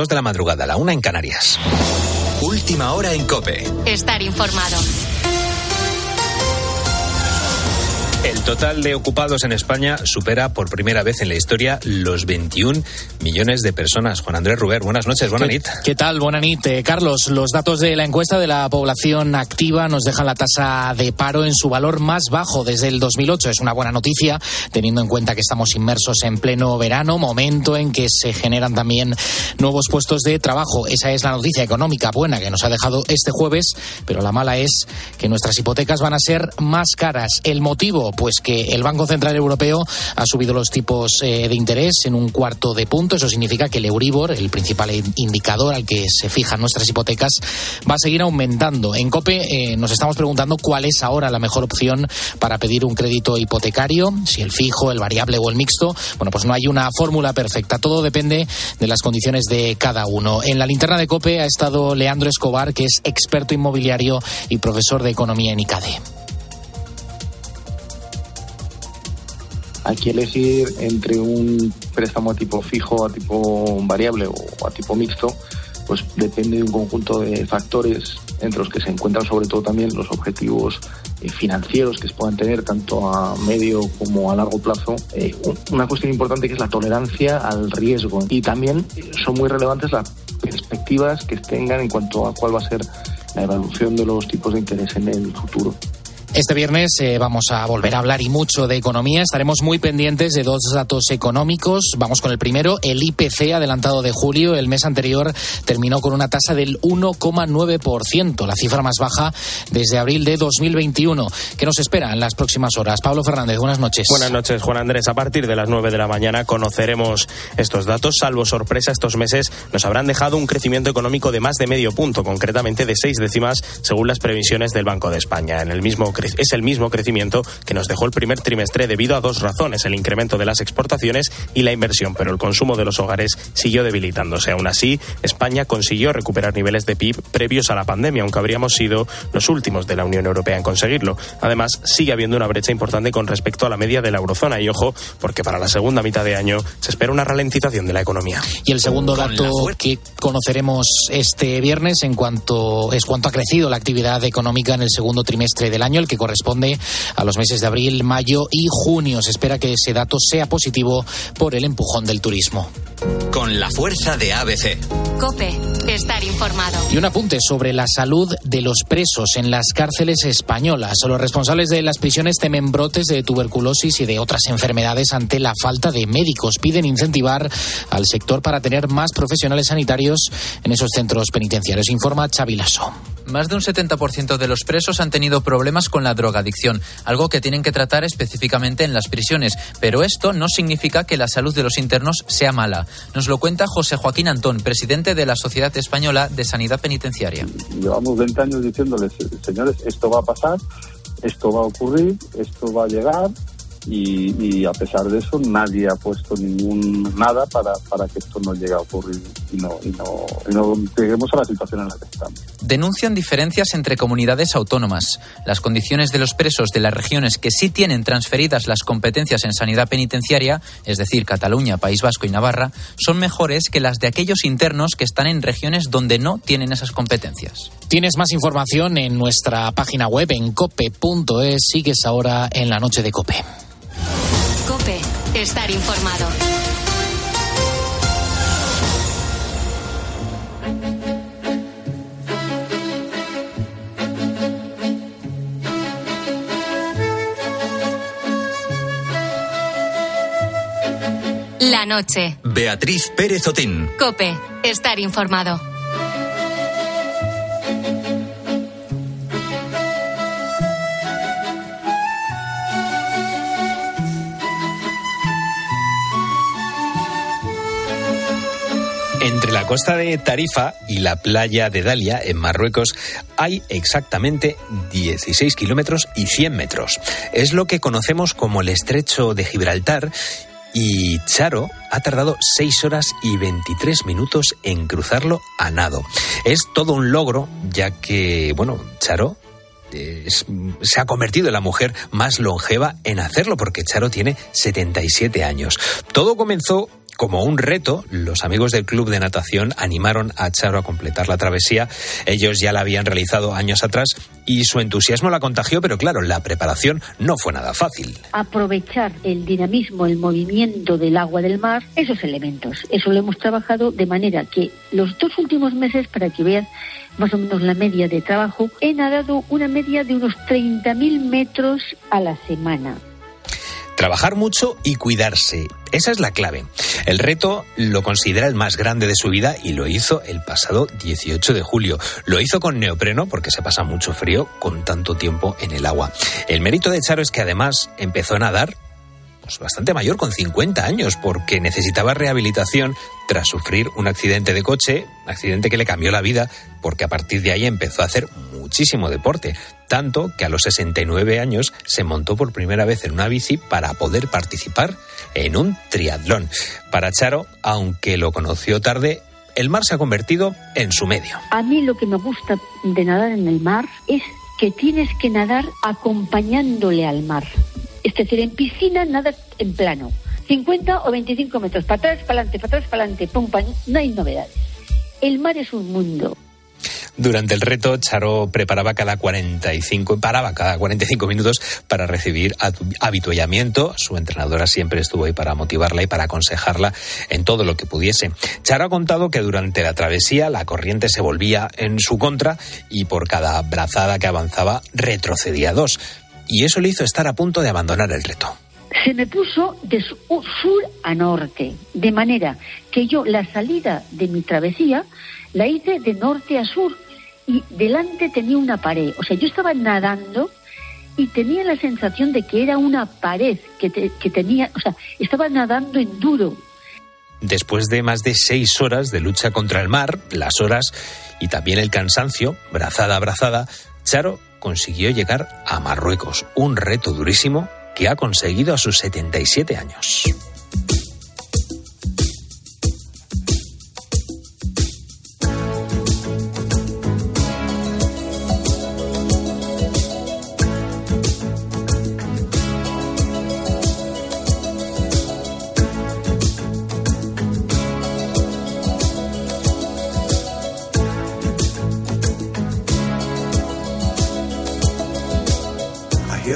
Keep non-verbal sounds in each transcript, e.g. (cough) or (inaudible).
Dos de la madrugada, la una en Canarias. Última hora en Cope. Estar informado. El total de ocupados en España supera por primera vez en la historia los 21 millones de personas. Juan Andrés Ruber, buenas noches, buenas ¿Qué, ¿Qué tal? Buenas noches, Carlos. Los datos de la encuesta de la población activa nos dejan la tasa de paro en su valor más bajo desde el 2008. Es una buena noticia, teniendo en cuenta que estamos inmersos en pleno verano, momento en que se generan también nuevos puestos de trabajo. Esa es la noticia económica buena que nos ha dejado este jueves, pero la mala es que nuestras hipotecas van a ser más caras. El motivo, pues que el Banco Central Europeo ha subido los tipos eh, de interés en un cuarto de punto. Eso significa que el Euribor, el principal indicador al que se fijan nuestras hipotecas, va a seguir aumentando. En COPE eh, nos estamos preguntando cuál es ahora la mejor opción para pedir un crédito hipotecario, si el fijo, el variable o el mixto. Bueno, pues no hay una fórmula perfecta. Todo depende de las condiciones de cada uno. En la linterna de COPE ha estado Leandro Escobar, que es experto inmobiliario y profesor de economía en ICADE. Hay que elegir entre un préstamo a tipo fijo, a tipo variable o a tipo mixto, pues depende de un conjunto de factores entre los que se encuentran sobre todo también los objetivos eh, financieros que se puedan tener tanto a medio como a largo plazo. Eh, una cuestión importante que es la tolerancia al riesgo y también son muy relevantes las perspectivas que tengan en cuanto a cuál va a ser la evolución de los tipos de interés en el futuro. Este viernes eh, vamos a volver a hablar y mucho de economía. Estaremos muy pendientes de dos datos económicos. Vamos con el primero, el IPC adelantado de julio. El mes anterior terminó con una tasa del 1,9%, la cifra más baja desde abril de 2021. ¿Qué nos espera en las próximas horas? Pablo Fernández, buenas noches. Buenas noches, Juan Andrés. A partir de las 9 de la mañana conoceremos estos datos. Salvo sorpresa, estos meses nos habrán dejado un crecimiento económico de más de medio punto, concretamente de seis décimas, según las previsiones del Banco de España. En el mismo es el mismo crecimiento que nos dejó el primer trimestre debido a dos razones, el incremento de las exportaciones y la inversión, pero el consumo de los hogares siguió debilitándose. Aún así, España consiguió recuperar niveles de PIB previos a la pandemia, aunque habríamos sido los últimos de la Unión Europea en conseguirlo. Además, sigue habiendo una brecha importante con respecto a la media de la eurozona y ojo, porque para la segunda mitad de año se espera una ralentización de la economía. Y el segundo dato que conoceremos este viernes en cuanto es cuánto ha crecido la actividad económica en el segundo trimestre del año, el que corresponde a los meses de abril, mayo y junio. Se espera que ese dato sea positivo por el empujón del turismo. Con la fuerza de ABC. Cope, estar informado. Y un apunte sobre la salud de los presos en las cárceles españolas. Los responsables de las prisiones temen brotes de tuberculosis y de otras enfermedades ante la falta de médicos. Piden incentivar al sector para tener más profesionales sanitarios en esos centros penitenciarios. Informa Chavilaso. Más de un 70% de los presos han tenido problemas con la drogadicción, algo que tienen que tratar específicamente en las prisiones. Pero esto no significa que la salud de los internos sea mala. Nos lo cuenta José Joaquín Antón, presidente de la Sociedad Española de Sanidad Penitenciaria. Llevamos 20 años diciéndoles, señores, esto va a pasar, esto va a ocurrir, esto va a llegar y, a pesar de eso nadie ha puesto ningún nada para, para que esto no llegue a ocurrir y no, y no, y no lleguemos a la situación en la que estamos. Denuncian diferencias entre comunidades autónomas. Las condiciones de los presos de las regiones que sí tienen transferidas las competencias en sanidad penitenciaria, es decir, Cataluña, País Vasco y Navarra, son mejores que las de aquellos internos que están en regiones donde no tienen esas competencias. Tienes más información en nuestra página web en cope.es. Sigues ahora en la noche de Cope. Cope, estar informado. La noche. Beatriz Pérez Otín. Cope, estar informado. Entre la costa de Tarifa y la playa de Dalia, en Marruecos, hay exactamente 16 kilómetros y 100 metros. Es lo que conocemos como el estrecho de Gibraltar y Charo ha tardado 6 horas y 23 minutos en cruzarlo a nado. Es todo un logro, ya que, bueno, Charo es, se ha convertido en la mujer más longeva en hacerlo, porque Charo tiene 77 años. Todo comenzó Como un reto, los amigos del club de natación animaron a Charo a completar la travesía. Ellos ya la habían realizado años atrás y su entusiasmo la contagió, pero claro, la preparación no fue nada fácil. Aprovechar el dinamismo, el movimiento del agua del mar, esos elementos. Eso lo hemos trabajado de manera que los dos últimos meses, para que veas más o menos la media de trabajo, he nadado una media de unos 30.000 metros a la semana. Trabajar mucho y cuidarse. Esa es la clave. El reto lo considera el más grande de su vida y lo hizo el pasado 18 de julio. Lo hizo con neopreno porque se pasa mucho frío con tanto tiempo en el agua. El mérito de Charo es que además empezó a nadar pues, bastante mayor, con 50 años, porque necesitaba rehabilitación tras sufrir un accidente de coche, accidente que le cambió la vida, porque a partir de ahí empezó a hacer muchísimo deporte, tanto que a los 69 años se montó por primera vez en una bici para poder participar en un triatlón. Para Charo, aunque lo conoció tarde, el mar se ha convertido en su medio. A mí lo que me gusta de nadar en el mar es que tienes que nadar acompañándole al mar. Es decir, en piscina nada en plano. 50 o 25 metros, para atrás, para adelante, para atrás, para adelante, pum, no hay novedades. El mar es un mundo. Durante el reto, Charo preparaba cada 45, paraba cada 45 minutos para recibir habituallamiento. Su entrenadora siempre estuvo ahí para motivarla y para aconsejarla en todo lo que pudiese. Charo ha contado que durante la travesía la corriente se volvía en su contra y por cada brazada que avanzaba retrocedía dos. Y eso le hizo estar a punto de abandonar el reto se me puso de sur a norte, de manera que yo la salida de mi travesía la hice de norte a sur y delante tenía una pared. O sea, yo estaba nadando y tenía la sensación de que era una pared que, que tenía, o sea, estaba nadando en duro. Después de más de seis horas de lucha contra el mar, las horas y también el cansancio, brazada a brazada, Charo consiguió llegar a Marruecos, un reto durísimo que ha conseguido a sus 77 años.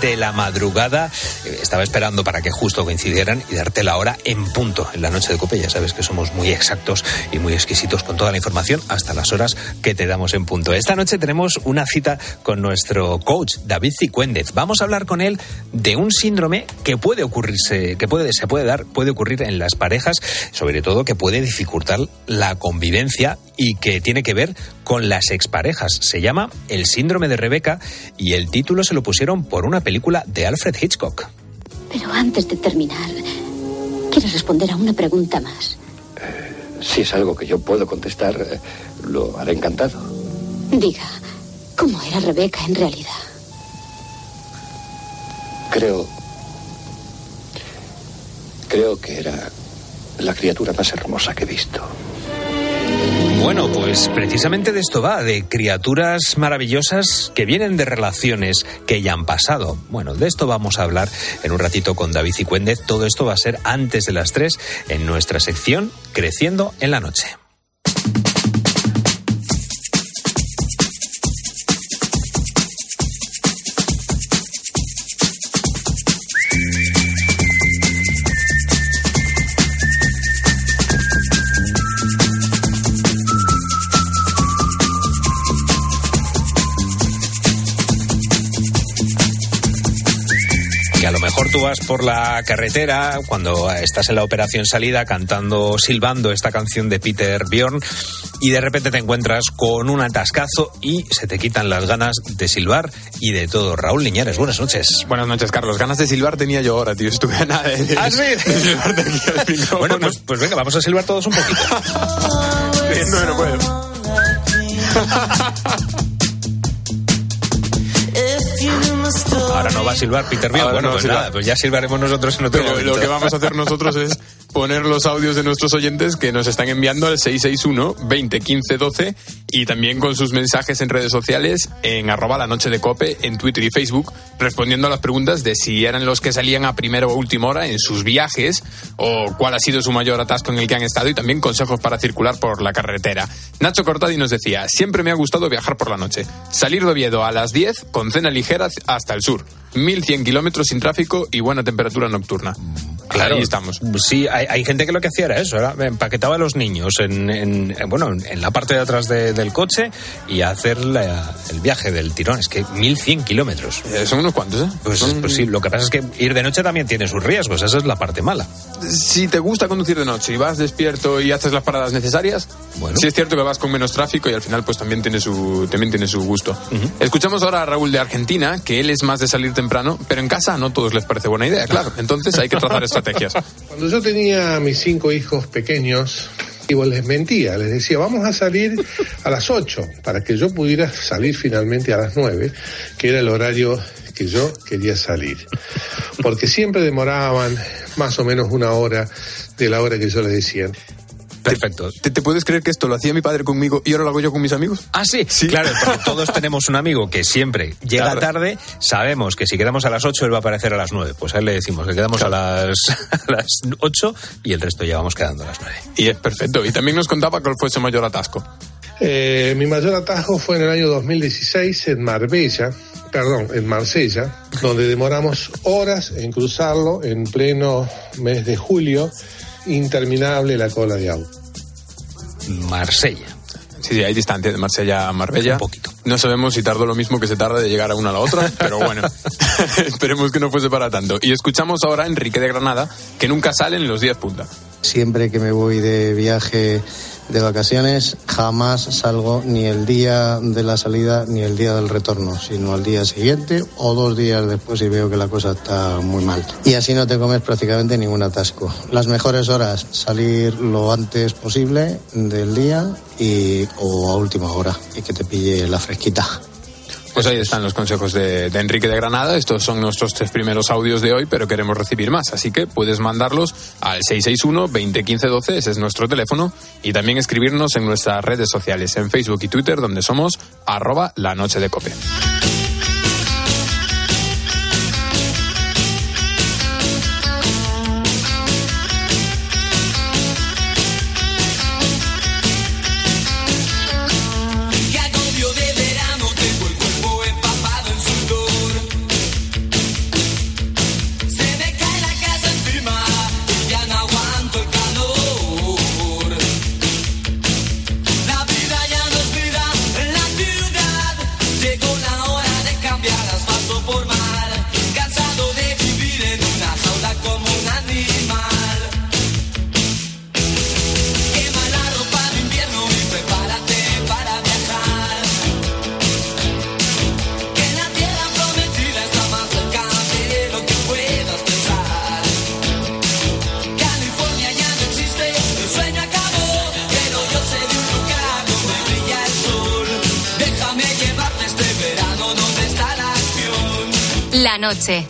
De la madrugada. Estaba esperando para que justo coincidieran y darte la hora en punto en la noche de Cope. Ya sabes que somos muy exactos y muy exquisitos con toda la información hasta las horas que te damos en punto. Esta noche tenemos una cita con nuestro coach David Cicuéndez. Vamos a hablar con él de un síndrome que puede ocurrirse, que puede, se puede dar, puede ocurrir en las parejas, sobre todo que puede dificultar la convivencia y que tiene que ver con las exparejas. Se llama El síndrome de Rebeca y el título se lo pusieron por una película de Alfred Hitchcock. Pero antes de terminar, quiero responder a una pregunta más. Si es algo que yo puedo contestar, eh, lo haré encantado. Diga, ¿cómo era Rebeca en realidad? Creo. Creo que era la criatura más hermosa que he visto. Bueno, pues precisamente de esto va, de criaturas maravillosas que vienen de relaciones que ya han pasado. Bueno, de esto vamos a hablar en un ratito con David Cicuéndez. Todo esto va a ser antes de las 3 en nuestra sección Creciendo en la Noche. Mejor tú vas por la carretera cuando estás en la operación salida cantando, silbando esta canción de Peter Bjorn y de repente te encuentras con un atascazo y se te quitan las ganas de silbar y de todo. Raúl Liñares, buenas noches. Buenas noches, Carlos. Ganas de silbar tenía yo ahora, tío. Estuve a nada de, (laughs) ¿Ah, sí? de silbarte aquí al (laughs) micrófono. Bueno, pues, pues venga, vamos a silbar todos un poquito. (laughs) no, no puedo. Va a silbar Peter. Ahora Bueno, no pues nada, pues ya silbaremos nosotros en otro Pero momento. lo que vamos a hacer nosotros es (laughs) poner los audios de nuestros oyentes que nos están enviando al 661 20 15 12 y también con sus mensajes en redes sociales en arroba la noche de cope en Twitter y Facebook respondiendo a las preguntas de si eran los que salían a primera o última hora en sus viajes o cuál ha sido su mayor atasco en el que han estado y también consejos para circular por la carretera. Nacho Cortadi nos decía, siempre me ha gustado viajar por la noche. Salir de Oviedo a las 10 con cena ligera hasta el sur. 1100 kilómetros sin tráfico y buena temperatura nocturna. Claro, Ahí estamos. Sí, hay, hay gente que lo que hacía era eso, era empaquetaba a los niños en, en- en- bueno, en la parte de atrás de- del coche y hacer la- el viaje del tirón. Es que 1100 kilómetros. Eh, son unos cuantos, ¿eh? Pues, Son- pues sí, lo que pasa es que ir de noche también tiene sus riesgos, esa es la parte mala. Si te gusta conducir de noche y vas despierto y haces las paradas necesarias, Bueno. sí es cierto que vas con menos tráfico y al final pues también tiene su, también tiene su gusto. Escuchamos ahora a Raúl de Argentina, que él es más de salir temprano, pero en casa no todos les parece buena idea, claro. (laughs) Entonces hay que trazar (laughs) Cuando yo tenía a mis cinco hijos pequeños, digo, les mentía, les decía, vamos a salir a las 8, para que yo pudiera salir finalmente a las 9, que era el horario que yo quería salir. Porque siempre demoraban más o menos una hora de la hora que yo les decía. Perfecto. ¿Te, te puedes creer que esto lo hacía mi padre conmigo y ahora lo hago yo con mis amigos? Ah, sí, claro, porque todos tenemos un amigo que siempre llega Claro. tarde, sabemos que si quedamos a las 8 él va a aparecer a las 9, pues a él le decimos que quedamos a, las, (laughs) a las 8 y el resto ya vamos quedando a las 9. Y es perfecto. Y también nos contaba cuál fue su mayor atasco. Eh, mi mayor atajo fue en el año 2016 en Marbella, perdón, en Marsella, donde demoramos horas en cruzarlo en pleno mes de julio, interminable la cola de auto. Marsella. Sí, sí, hay distancia de Marsella a Marbella. Un poquito. No sabemos si tardó lo mismo que se tarda de llegar a una a la otra, pero bueno, (laughs) (laughs) esperemos que no fuese para tanto. Y escuchamos ahora a Enrique de Granada, que nunca sale en los días punta. Siempre que me voy de viaje de vacaciones, jamás salgo ni el día de la salida ni el día del retorno, sino al día siguiente o dos días después y veo que la cosa está muy mal. Y así no te comes prácticamente ningún atasco. Las mejores horas, salir lo antes posible del día y, o a última hora y que te pille la fresquita. Pues ahí están los consejos de, de Enrique de Granada. Estos son nuestros tres primeros audios de hoy, pero queremos recibir más. Así que puedes mandarlos al 661-2015-12, ese es nuestro teléfono, y también escribirnos en nuestras redes sociales, en Facebook y Twitter, donde somos arroba la noche de cope.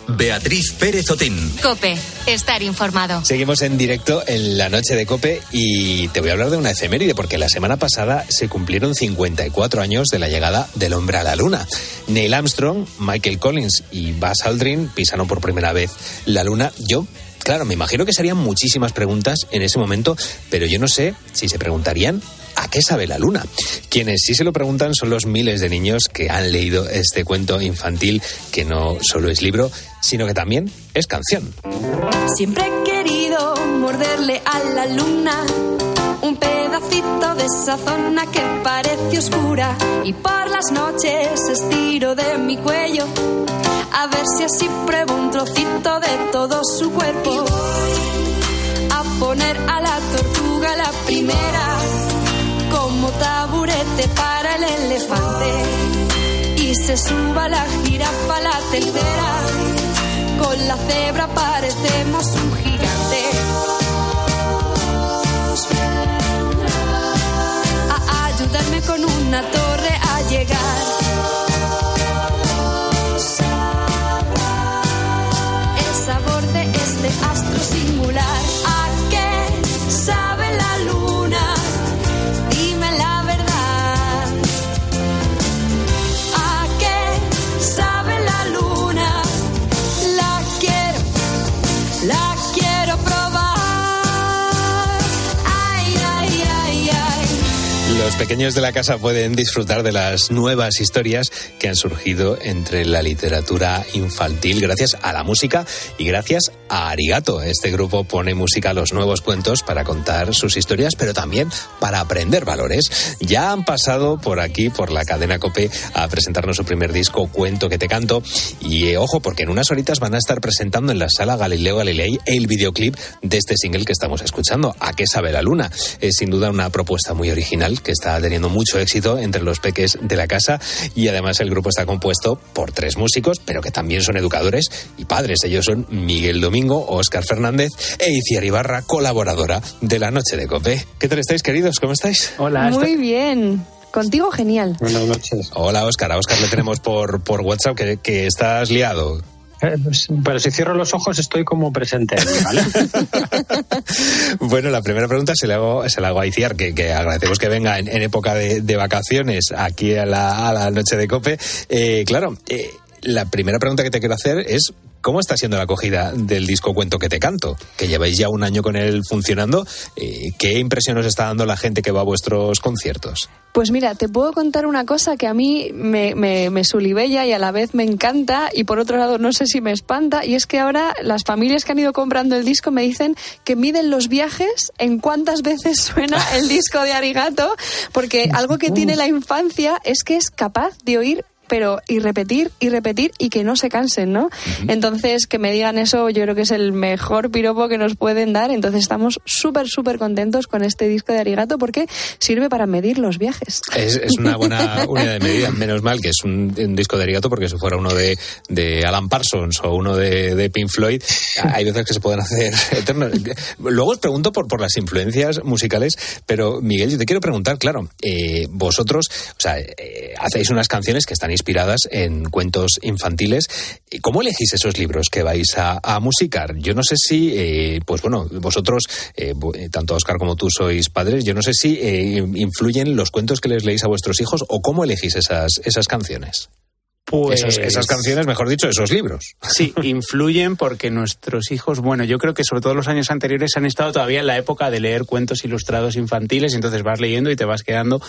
Beatriz Pérez Otín. Cope, estar informado. Seguimos en directo en la noche de Cope y te voy a hablar de una efeméride porque la semana pasada se cumplieron 54 años de la llegada del hombre a la luna. Neil Armstrong, Michael Collins y Buzz Aldrin pisaron por primera vez la luna. Yo Claro, me imagino que serían muchísimas preguntas en ese momento, pero yo no sé si se preguntarían ¿A qué sabe la luna? Quienes sí se lo preguntan son los miles de niños que han leído este cuento infantil que no solo es libro, sino que también es canción. Siempre he querido morderle a la luna un pedacito de esa zona que parece oscura y por las noches estiro de mi cuello a ver si así pruebo un trocito de todo su cuerpo. A poner a la tortuga la primera como taburete para el elefante y se suba la jirafa la tercera. Con la cebra parecemos un gigante. A ayudarme con una torre a llegar. El sabor de este astro singular. Los pequeños de la casa pueden disfrutar de las nuevas historias que han surgido entre la literatura infantil gracias a la música y gracias a Arigato. Este grupo pone música a los nuevos cuentos para contar sus historias, pero también para aprender valores. Ya han pasado por aquí, por la cadena Cope, a presentarnos su primer disco, Cuento que te canto. Y eh, ojo, porque en unas horitas van a estar presentando en la sala Galileo Galilei el videoclip de este single que estamos escuchando, ¿A qué sabe la luna? Es sin duda una propuesta muy original que está teniendo mucho éxito entre los peques de la casa y además el grupo está compuesto por tres músicos, pero que también son educadores y padres. Ellos son Miguel Domingo, Óscar Fernández e Iciar Ibarra, colaboradora de la Noche de Cope. ¿Qué tal estáis, queridos? ¿Cómo estáis? Muy bien. Contigo genial. Buenas noches. Hola, Óscar. A Óscar le tenemos por, por WhatsApp que, que estás liado. (laughs) Pero si cierro los ojos estoy como presente. (laughs) Bueno, la primera pregunta se la hago, se la hago a Iciar, que, agradecemos que venga en, época de, de vacaciones aquí a la, a la noche de COPE. Eh, claro, eh, la primera pregunta que te quiero hacer es ¿Cómo está siendo la acogida del disco Cuento que te canto? Que lleváis ya un año con él funcionando. Eh, ¿Qué impresión os está dando la gente que va a vuestros conciertos? Pues mira, te puedo contar una cosa que a mí me, me, me sulibella y a la vez me encanta y por otro lado no sé si me espanta y es que ahora las familias que han ido comprando el disco me dicen que miden los viajes en cuántas veces suena el disco de Arigato porque algo que tiene (laughs) la infancia es que es capaz de oír pero y repetir y repetir y que no se cansen, ¿no? Entonces, que me digan eso, yo creo que es el mejor piropo que nos pueden dar. Entonces, estamos súper, súper contentos con este disco de Arigato porque sirve para medir los viajes. Es, es una buena (laughs) unidad de medida. Menos mal que es un, un disco de Arigato, porque si fuera uno de, de Alan Parsons o uno de, de Pink Floyd, hay veces que se pueden hacer (laughs) eternos. Luego os pregunto por, por las influencias musicales, pero Miguel, yo te quiero preguntar, claro, eh, vosotros, o sea, eh, hacéis unas canciones que están inspiradas en cuentos infantiles. ¿Cómo elegís esos libros que vais a, a musicar? Yo no sé si, eh, pues bueno, vosotros, eh, eh, tanto Oscar como tú sois padres, yo no sé si eh, influyen los cuentos que les leéis a vuestros hijos o cómo elegís esas, esas canciones. Pues- Esas, esas canciones, mejor dicho, esos libros. Sí, influyen porque nuestros hijos, bueno, yo creo que sobre todo los años anteriores han estado todavía en la época de leer cuentos ilustrados infantiles, entonces vas leyendo y te vas quedando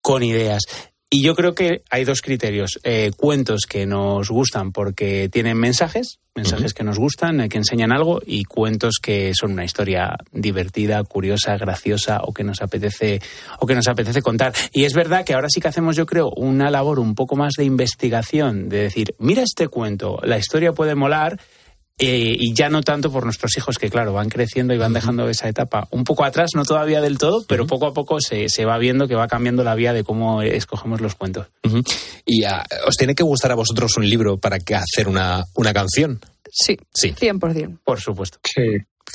con ideas. Y yo creo que hay dos criterios. Eh, cuentos que nos gustan porque tienen mensajes, mensajes que nos gustan, eh, que enseñan algo, y cuentos que son una historia divertida, curiosa, graciosa o que nos apetece o que nos apetece contar. Y es verdad que ahora sí que hacemos, yo creo, una labor un poco más de investigación, de decir, mira este cuento, la historia puede molar. Eh, y ya no tanto por nuestros hijos que, claro, van creciendo y van dejando esa etapa un poco atrás, no todavía del todo, pero poco a poco se, se va viendo que va cambiando la vía de cómo escogemos los cuentos. ¿Y ah, os tiene que gustar a vosotros un libro para que hacer una, una canción? Sí, Sí. 100%. Por supuesto. Sí.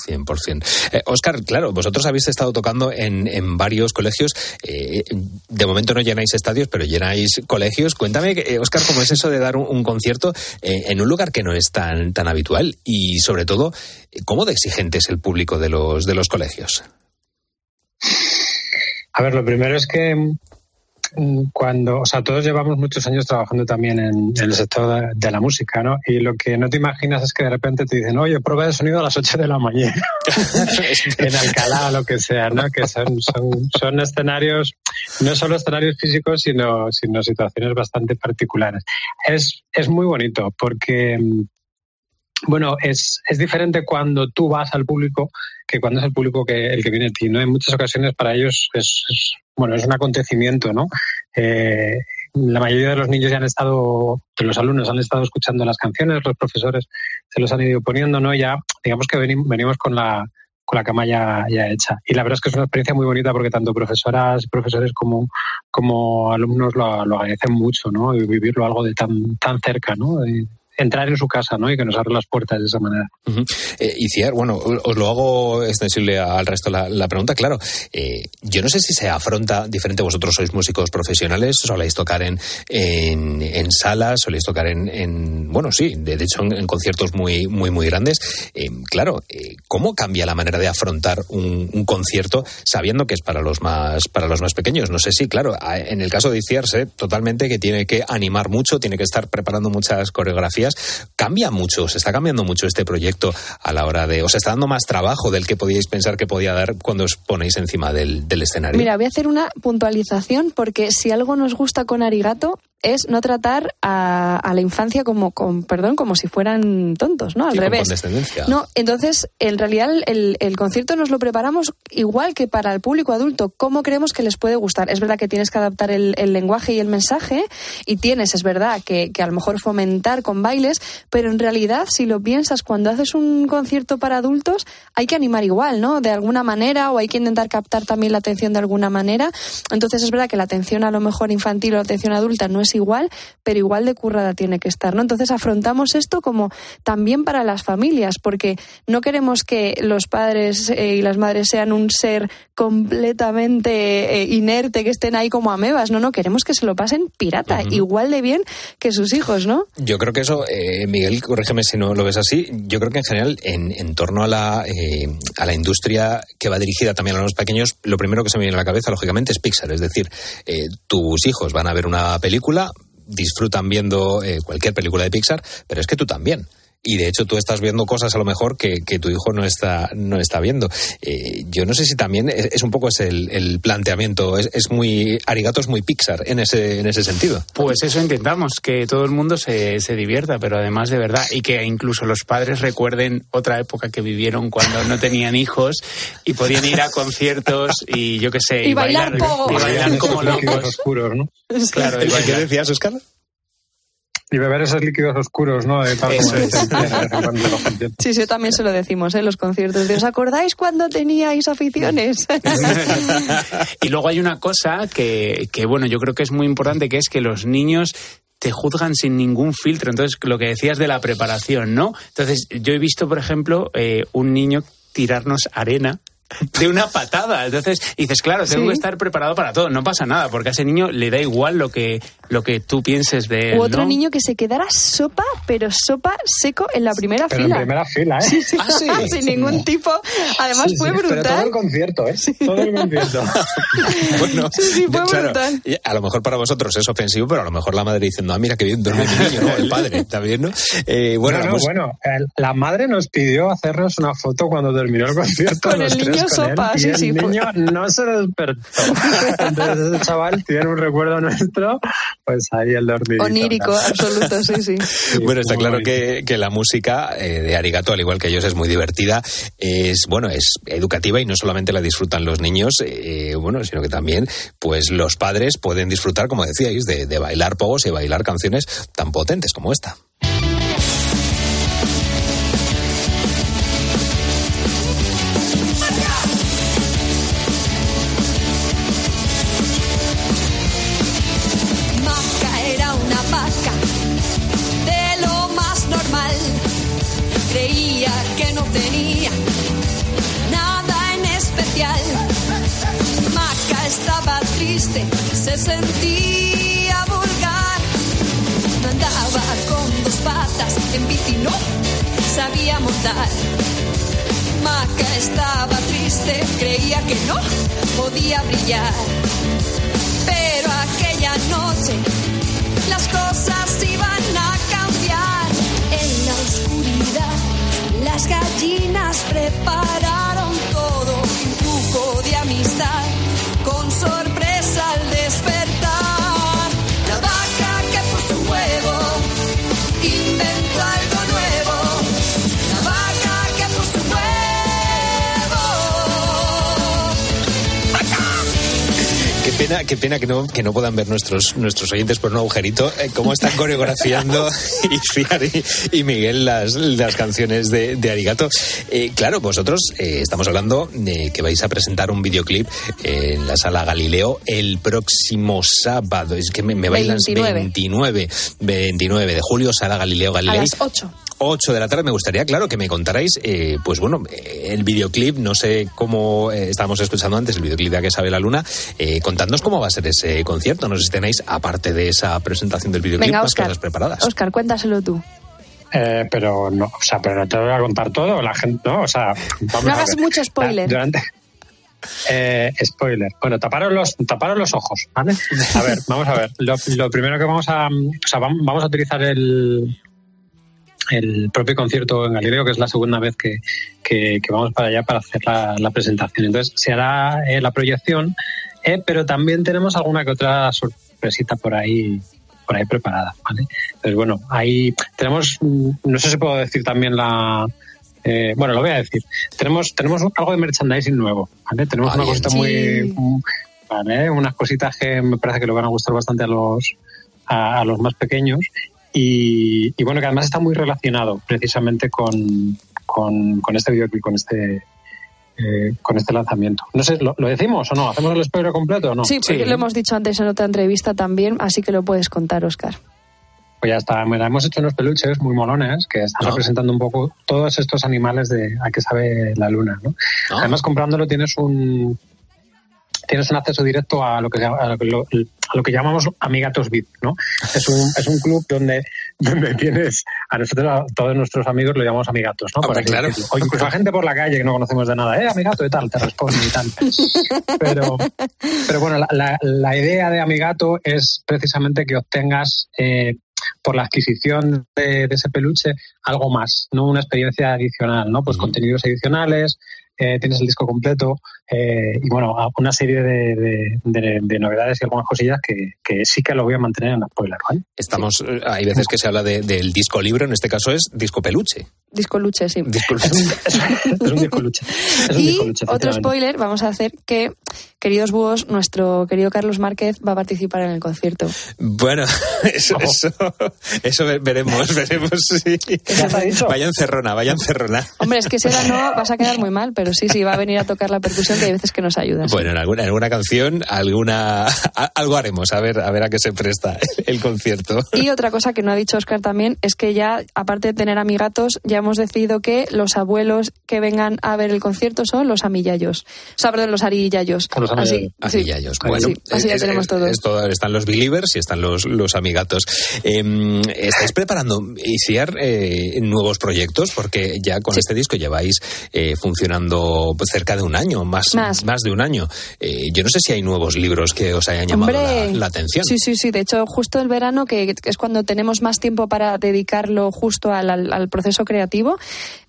100%. Eh, Oscar, claro, vosotros habéis estado tocando en, en varios colegios. Eh, de momento no llenáis estadios, pero llenáis colegios. Cuéntame, eh, Oscar, cómo es eso de dar un, un concierto eh, en un lugar que no es tan, tan habitual y, sobre todo, cómo de exigente es el público de los, de los colegios. A ver, lo primero es que cuando, o sea, todos llevamos muchos años trabajando también en, en el sector de, de la música, ¿no? Y lo que no te imaginas es que de repente te dicen, oye, prueba de sonido a las 8 de la mañana, (laughs) en Alcalá o lo que sea, ¿no? Que son, son, son escenarios, no solo escenarios físicos, sino, sino situaciones bastante particulares. Es, es muy bonito porque, mm, bueno, es, es diferente cuando tú vas al público que cuando es el público que el que viene a ti, ¿no? En muchas ocasiones para ellos es, es bueno, es un acontecimiento, ¿no? Eh, la mayoría de los niños ya han estado, de los alumnos han estado escuchando las canciones, los profesores se los han ido poniendo, ¿no? Ya, digamos que venimos, con la con la cama ya, ya hecha. Y la verdad es que es una experiencia muy bonita porque tanto profesoras, profesores como, como alumnos lo, lo agradecen mucho, ¿no? Y vivirlo algo de tan, tan cerca, ¿no? Entrar en su casa, ¿no? Y que nos abra las puertas de esa manera. Uh bueno, os lo hago extensible al resto la, la pregunta, claro. Eh, yo no sé si se afronta diferente, vosotros sois músicos profesionales, soléis tocar en, en, salas, soléis tocar en, en, bueno, sí, de, hecho en, conciertos muy, muy, muy grandes. Eh, claro, eh, ¿cómo cambia la manera de afrontar un, concierto sabiendo que es para los más, para los más pequeños? No sé si, claro, en el caso de Ciar, sé totalmente que tiene que animar mucho, tiene que estar preparando muchas coreografías cambia mucho, se está cambiando mucho este proyecto a la hora de, os está dando más trabajo del que podíais pensar que podía dar cuando os ponéis encima del, del escenario. Mira, voy a hacer una puntualización porque si algo nos gusta con Arigato es no tratar a, a la infancia como, con, perdón, como si fueran tontos, ¿no? Al sí, revés. No, entonces, en realidad el, el, concierto nos lo preparamos igual que para el público adulto, cómo creemos que les puede gustar. Es verdad que tienes que adaptar el, el lenguaje y el mensaje y tienes, es verdad, que, que, a lo mejor fomentar con bailes, pero en realidad, si lo piensas, cuando haces un concierto para adultos, hay que animar igual, ¿no? De alguna manera o hay que intentar captar también la atención de alguna manera. Entonces, es verdad que la atención a lo mejor infantil o la atención adulta no es igual, pero igual de currada tiene que estar, ¿no? Entonces afrontamos esto como también para las familias, porque no queremos que los padres eh, y las madres sean un ser completamente eh, inerte, que estén ahí como amebas, no, no, queremos que se lo pasen pirata, uh -huh. igual de bien que sus hijos, ¿no? Yo creo que eso, eh, Miguel, corrígeme si no lo ves así, yo creo que en general, en, en torno a la, eh, a la industria que va dirigida también a los pequeños, lo primero que se me viene a la cabeza, lógicamente, es Pixar, es decir, tus hijos van a ver una película, disfrutan viendo eh, cualquier película de Pixar, pero es que tú también y de hecho tú estás viendo cosas a lo mejor que, que tu hijo no está no está viendo. Eh, yo no sé si también es, es un poco es el, el planteamiento es, es, muy arigato es muy Pixar en ese en ese sentido. Pues eso intentamos que todo el mundo se, se divierta pero además de verdad y que incluso los padres recuerden otra época que vivieron cuando no tenían hijos y podían ir a conciertos y yo qué sé y, y bailar, bailar y bailar como locos. oscuros, ¿no? claro ¿qué decías Oscar? Y beber esos líquidos oscuros, ¿no? De tal Eso es. sí, sí, también se lo decimos en ¿eh? los conciertos. ¿Os acordáis cuando teníais aficiones? (laughs) y luego hay una cosa que, que, bueno, yo creo que es muy importante, que es que los niños te juzgan sin ningún filtro. Entonces, lo que decías de la preparación, ¿no? Entonces, yo he visto, por ejemplo, eh, un niño tirarnos arena de una patada. Entonces dices, claro, tengo ¿Sí? que estar preparado para todo. No pasa nada, porque a ese niño le da igual lo que, lo que tú pienses de él. U otro ¿no? niño que se quedara sopa, pero sopa seco en la primera pero fila. En primera fila, ¿eh? Sí, sí. ¿Ah, sí? (laughs) Sin ningún tipo. Además sí, fue brutal. Pero todo el concierto, ¿eh? Todo el concierto. (laughs) bueno, sí, sí, fue claro, brutal. A lo mejor para vosotros es ofensivo, pero a lo mejor la madre diciendo, ah, mira qué bien duerme mi niño, ¿no? El padre, ¿está bien, no? Eh, bueno, no, no, pues... bueno, la madre nos pidió hacernos una foto cuando terminó el concierto. con el niño sopa, sí, el sí, niño fue... no se despertó. (laughs) Entonces ese chaval tiene un recuerdo nuestro, pues ahí el dormidito. Onírico, ¿no? absoluto, sí, sí. sí bueno, está claro que, que, la música eh, de Arigato, al igual que ellos, es muy divertida. Es, bueno, es educativa y no solamente la disfrutan los niños, eh, bueno, sino que también, pues los padres pueden disfrutar, como decíais, de, de bailar pogos y bailar canciones tan potentes como esta. Pena, que no, que no puedan ver nuestros, nuestros oyentes por un agujerito eh, cómo están coreografiando (laughs) y, y Miguel las, las canciones de, de Arigato. Eh, claro, vosotros eh, estamos hablando de que vais a presentar un videoclip en la sala Galileo el próximo sábado. Es que me, me bailan 29. 29, 29 de julio, sala Galileo A Galilei. las 8. 8 de la tarde. Me gustaría, claro, que me contarais, eh, pues bueno, el videoclip, no sé cómo eh, estábamos escuchando antes, el videoclip de A que sabe la luna. Eh, contadnos cómo va a ser ese concierto. No sé si tenéis, aparte de esa presentación del videoclip, Venga, más Óscar. cosas preparadas. Oscar, cuéntaselo tú. Eh, pero no, o sea, pero no te voy a contar todo, la gente, no, o sea, vamos No a hagas ver. mucho spoiler. Durante, eh, spoiler. Bueno, taparos los, taparos los ojos, ¿vale? A ver, vamos a ver. Lo, lo primero que vamos a, o sea, vam- vamos a utilizar el, el propio concierto en Galileo, que es la segunda vez que, que- que vamos para allá para hacer la, la presentación. Entonces, se hará eh, la proyección, eh, pero también tenemos alguna que otra sorpresita por ahí por ahí preparada, ¿vale? Entonces, bueno, ahí tenemos, mm, no sé si puedo decir también la... eh, bueno, lo voy a decir. Tenemos, tenemos algo de merchandising nuevo, ¿vale? Tenemos una cosita Sí. muy... mm, ¿vale? Unas cositas que me parece que le van a gustar bastante a los, a, a los más pequeños y, y bueno, que además está muy relacionado precisamente con, con, con este videoclip, con este... eh, con este lanzamiento. No sé, ¿lo, lo decimos o no? ¿Hacemos el spoiler completo o no? Sí, porque lo hemos dicho antes en otra entrevista también, así que lo puedes contar, Oscar. Pues ya está, mira, hemos hecho unos peluches muy molones que están Ah. representando un poco todos estos animales de a qué sabe la luna, ¿no? Ah. Además, comprándolo tienes un tienes un acceso directo a lo que a lo, que a lo que llamamos amigatos VIP, ¿no? Es un, es un club donde, donde tienes a nosotros, a todos nuestros amigos lo llamamos amigatos, ¿no? Hombre, claro. O incluso a gente por la calle que no conocemos de nada, eh, amigato y tal, te responde y tal. Pero, pero bueno, la, la- la idea de Amigato es precisamente que obtengas eh, por la adquisición de, de ese peluche algo más, no una experiencia adicional, ¿no? Pues contenidos adicionales, eh, tienes el disco completo eh, y bueno, una serie de, de- de- de novedades y algunas cosillas que, que sí que lo voy a mantener en la spoiler, ¿vale? Estamos, eh, hay veces que se habla de- del disco libro, en este caso es disco peluche. Disco Luche, sí. Disco (laughs) Es un disco luche. Es un Y disco luche, otro spoiler, vamos a hacer que, queridos búhos, nuestro querido Carlos Márquez va a participar en el concierto. Bueno, (laughs) eso, eso, eso ve- veremos, (laughs) veremos. Sí. Vaya encerrona, vaya encerrona. Hombre, es que si ahora no (laughs) vas a quedar muy mal, pero sí, sí, va a venir a tocar la percusión que hay veces que nos ayuda. Bueno, en alguna, en alguna canción, alguna, a- algo haremos, a ver, a ver a qué se presta el concierto. Y otra cosa que no ha dicho Oscar también es que ya, aparte de tener amigatos, ya hemos decidido que los abuelos que vengan a ver el concierto son los amillayos. O sea, perdón, los arillayos. Los Así, sí. Amillayos. Bueno, Sí, así ya tenemos todo. es todo- están los believers y están los, los amigatos. Eh, ¿Estáis preparando, Isiar, eh, nuevos proyectos? Porque ya con este disco lleváis eh, funcionando cerca de un año, más, Más. de un año. Eh, yo no sé si hay nuevos libros que os hayan llamado la, la atención. Sí, sí, sí. De hecho, justo el verano, que es cuando tenemos más tiempo para dedicarlo justo al, al- al proceso creativo,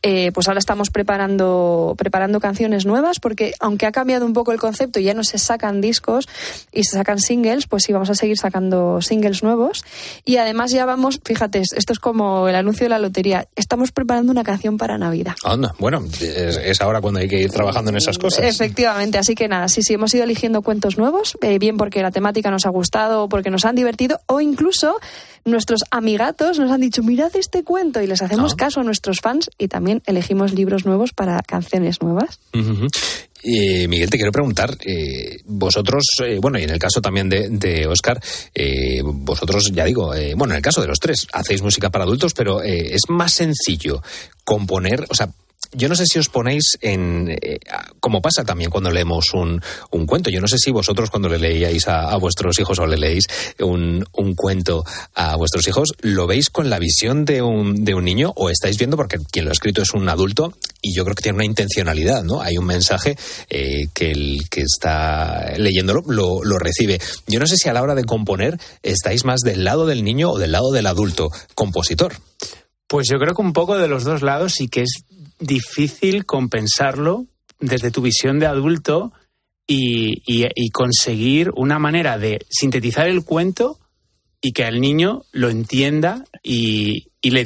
eh, pues ahora estamos preparando, preparando canciones nuevas, porque aunque ha cambiado un poco el concepto y ya no se sacan discos y se sacan singles, pues sí, vamos a seguir sacando singles nuevos. Y además ya vamos, fíjate, esto es como el anuncio de la lotería, estamos preparando una canción para Navidad. Anda, bueno, es, es ahora cuando hay que ir trabajando en esas cosas. Efectivamente, así que nada, sí, sí, hemos ido eligiendo cuentos nuevos, eh, bien porque la temática nos ha gustado o porque nos han divertido, o incluso nuestros amigatos nos han dicho, mirad este cuento, y les hacemos Ah. caso a nuestros fans y también elegimos libros nuevos para canciones nuevas. Ujú. Eh, Miguel, te quiero preguntar, eh, vosotros, eh, bueno, y en el caso también de, de Oscar, eh, vosotros, ya digo, eh, bueno, en el caso de los tres, hacéis música para adultos, pero eh, es más sencillo componer, o sea, yo no sé si os ponéis en, eh, como pasa también cuando leemos un, un, cuento, yo no sé si vosotros cuando le leíais a, vuestros hijos o le leéis un, un, cuento a vuestros hijos, lo veis con la visión de un, de un niño o estáis viendo, porque quien lo ha escrito es un adulto y yo creo que tiene una intencionalidad, ¿no? Hay un mensaje eh, que el que está leyéndolo lo, lo recibe. Yo no sé si a la hora de componer estáis más del lado del niño o del lado del adulto compositor. Pues yo creo que un poco de los dos lados y que es difícil compensarlo desde tu visión de adulto y, y, y, conseguir una manera de sintetizar el cuento y que al niño lo entienda y, y, le,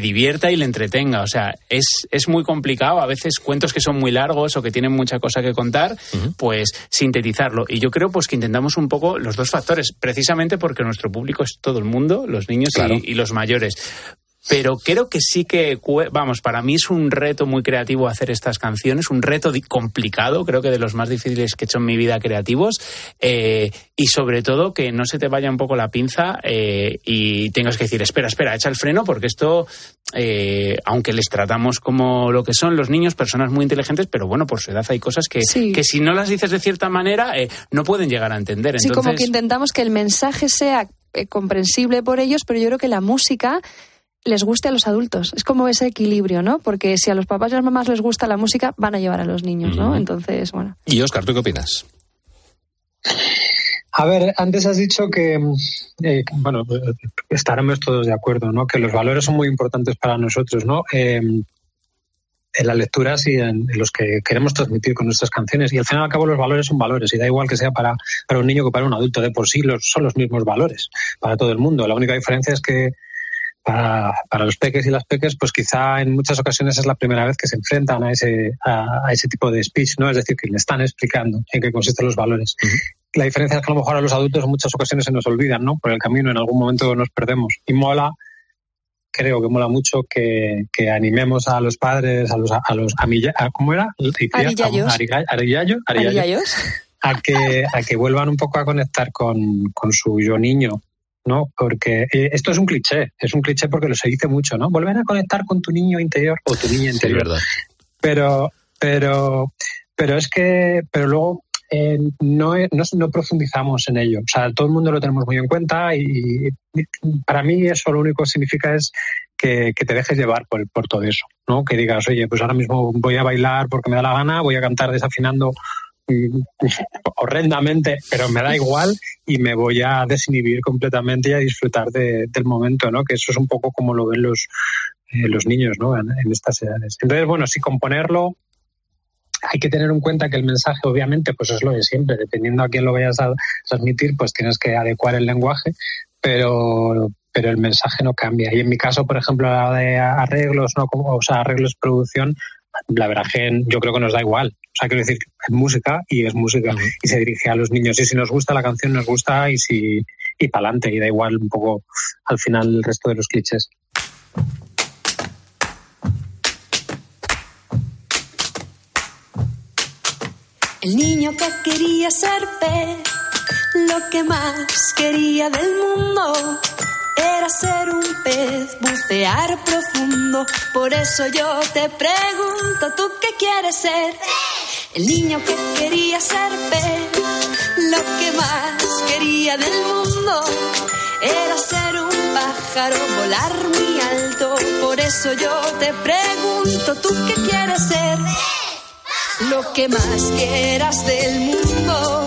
divierta y le entretenga. O sea, es, es muy complicado. A veces cuentos que son muy largos o que tienen mucha cosa que contar, uh -huh. pues sintetizarlo. Y yo creo pues que intentamos un poco los dos factores, precisamente porque nuestro público es todo el mundo, los niños claro. y los mayores pero creo que sí que, vamos, para mí es un reto muy creativo hacer estas canciones, un reto complicado, creo que de los más difíciles que he hecho en mi vida creativos, eh, y sobre todo que no se te vaya un poco la pinza eh, y tengas que decir, espera, espera, echa el freno, porque esto, eh, aunque les tratamos como lo que son los niños, personas muy inteligentes, pero bueno, por su edad hay cosas que, sí. que si no las dices de cierta manera, eh, no pueden llegar a entender. Entonces... Sí, como que intentamos que el mensaje sea comprensible por ellos, pero yo creo que la música les guste a los adultos. Es como ese equilibrio, ¿no? Porque si a los papás y a las mamás les gusta la música, van a llevar a los niños, ¿no? Entonces, bueno. Y Oscar, ¿tú qué opinas? A ver, antes has dicho que, eh, bueno, estaremos todos de acuerdo, ¿no? Que los valores son muy importantes para nosotros, ¿no? Eh, en las lecturas y en, en, los que queremos transmitir con nuestras canciones. Y al fin y al cabo los valores son valores y da igual que sea para, para un niño que para un adulto. De por sí los, son los mismos valores para todo el mundo. La única diferencia es que para, para, los peques y las peques, pues quizá en muchas ocasiones es la primera vez que se enfrentan a ese, a, a ese tipo de speech, ¿no? Es decir, que le están explicando en qué consisten los valores. Uh -huh. La diferencia es que a lo mejor a los adultos en muchas ocasiones se nos olvidan, ¿no? Por el camino, en algún momento nos perdemos. Y mola, creo que mola mucho que, que animemos a los padres, a los, a los, a mi, a, ¿cómo era? A que, a que vuelvan un poco a conectar con, con su yo niño, ¿no? Porque eh, esto es un cliché, es un cliché porque lo se dice mucho, ¿no? Volver a conectar con tu niño interior o tu niña interior. Sí. Pero, pero, pero es que, pero luego eh, no, no, no, profundizamos en ello. O sea, todo el mundo lo tenemos muy en cuenta y, y para mí eso lo único que significa es que, que, te dejes llevar por, por todo eso, ¿no? Que digas, oye, pues ahora mismo voy a bailar porque me da la gana, voy a cantar desafinando (laughs) horrendamente, pero me da igual y me voy a desinhibir completamente y a disfrutar de, del momento, ¿no? Que eso es un poco como lo ven los, eh, los niños, ¿no? En, estas edades. Entonces, bueno, si componerlo, hay que tener en cuenta que el mensaje, obviamente, pues es lo de siempre. Dependiendo a quién lo vayas a transmitir, pues tienes que adecuar el lenguaje, pero pero el mensaje no cambia. Y en mi caso, por ejemplo, la de arreglos, ¿no? o sea, arreglos producción, la verdad que yo creo que nos da igual. O sea, quiero decir, es música y es música uh -huh. y se dirige a los niños. Y si nos gusta la canción, nos gusta y si y para adelante. Y da igual un poco al final el resto de los clichés. El niño que quería ser pez, lo que más quería del mundo era ser un pez, bucear profundo. Por eso yo te pregunto, ¿tú qué quieres ser? El niño que quería ser pez, lo que más quería del mundo era ser un pájaro, volar muy alto. Por eso yo te pregunto, ¿tú qué quieres ser? Lo que más quieras del mundo,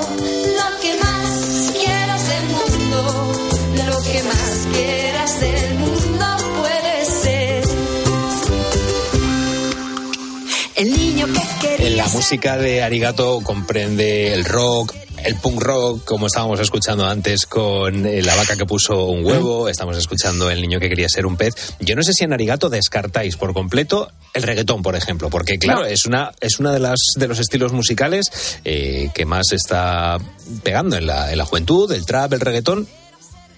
la música de Arigato comprende el rock, el punk rock, como estábamos escuchando antes con eh, la vaca que puso un huevo, estamos escuchando el niño que quería ser un pez. Yo no sé si en Arigato descartáis por completo el reggaetón, por ejemplo, porque claro, no. es una es una de las de los estilos musicales eh, que más está pegando en la, en la juventud, el trap, el reggaetón.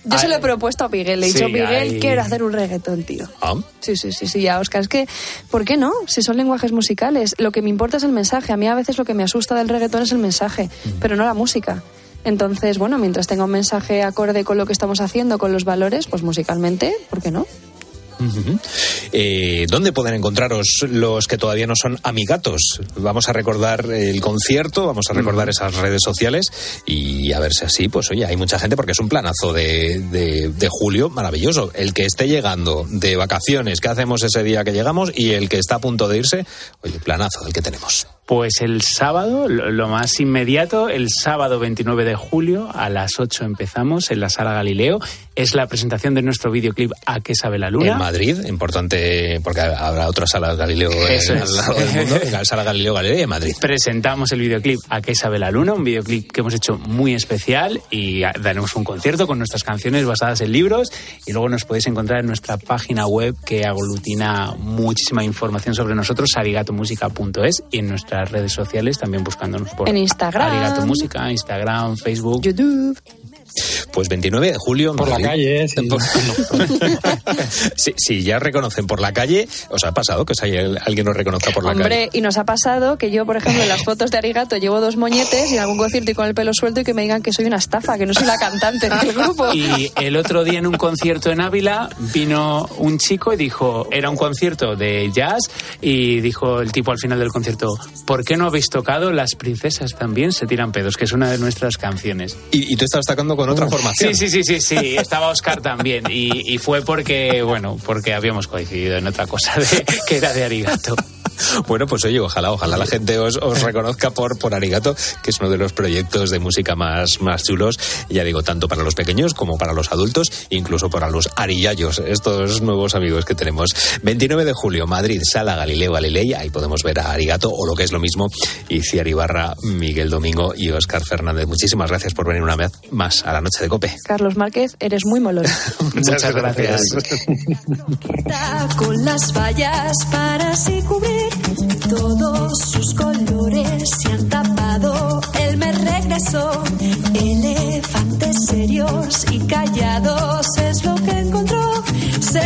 Yo se lo he propuesto a Miguel. Le he dicho, sí, Miguel, hay... quiero hacer un reggaetón, tío. ¿Ah? Sí, sí, sí, sí, ya, Oscar. Es que, ¿por qué no? Si son lenguajes musicales. Lo que me importa es el mensaje. A mí a veces lo que me asusta del reggaetón es el mensaje, mm. pero no la música. Entonces, bueno, mientras tenga un mensaje acorde con lo que estamos haciendo, con los valores, pues musicalmente, ¿por qué no? Eh, ¿Dónde pueden encontraros los que todavía no son amigatos? Vamos a recordar el concierto, vamos a recordar esas redes sociales y a ver si así, pues oye, hay mucha gente porque es un planazo de, de- de julio maravilloso. El que esté llegando de vacaciones, ¿qué hacemos ese día que llegamos? Y el que está a punto de irse, oye, planazo el que tenemos. Pues el sábado, lo más inmediato, el sábado 29 de julio a las 8 empezamos en la Sala Galileo. Es la presentación de nuestro videoclip A qué sabe la luna. En Madrid, importante, porque habrá otras salas Galileo Eso eh, es. lado del mundo, la sala Galileo Galilea en Madrid. Presentamos el videoclip A qué sabe la luna, un videoclip que hemos hecho muy especial y a- daremos un concierto con nuestras canciones basadas en libros y luego nos podéis encontrar en nuestra página web que aglutina muchísima información sobre nosotros, arigatomusica.es y en nuestras redes sociales también buscándonos por En Instagram. Arigato Música, Instagram, Facebook. YouTube. Pues 29 de julio. en Por la Madrid. calle, sí. si, (laughs) si ya reconocen por la calle, ¿os ha pasado que os haya- alguien os reconozca por la Hombre, calle? y nos ha pasado que yo, por ejemplo, en las fotos de Arigato llevo dos moñetes y en algún concierto y con el pelo suelto y que me digan que soy una estafa, que no soy la cantante del grupo. (laughs) Y el otro día en un concierto en Ávila vino un chico y dijo, era un concierto de jazz y dijo el tipo al final del concierto, ¿por qué no habéis tocado Las princesas también se tiran pedos? Que es una de nuestras canciones. Y, y tú estabas tocando con otra formación. Sí, sí, sí, sí, sí, estaba Oscar también y, y fue porque, bueno, porque habíamos coincidido en otra cosa de- que era de Arigato. Bueno, pues oye, ojalá, ojalá la gente os, os reconozca por, por Arigato, que es uno de los proyectos de música más, más chulos, ya digo, tanto para los pequeños como para los adultos, incluso para los ariyayos, estos nuevos amigos que tenemos. 29 de julio, Madrid, Sala Galileo Galilei, ahí podemos ver a Arigato, o lo que es lo mismo, Iciar Ibarra, Miguel Domingo y Oscar Fernández. Muchísimas gracias por venir una vez más a la noche de Cope. Carlos Márquez, eres muy molón. (laughs) Muchas gracias. con las vallas para así cubrir todos sus colores se han tapado. Él me regresó, elefantes serios y callados es lo que encontró. Se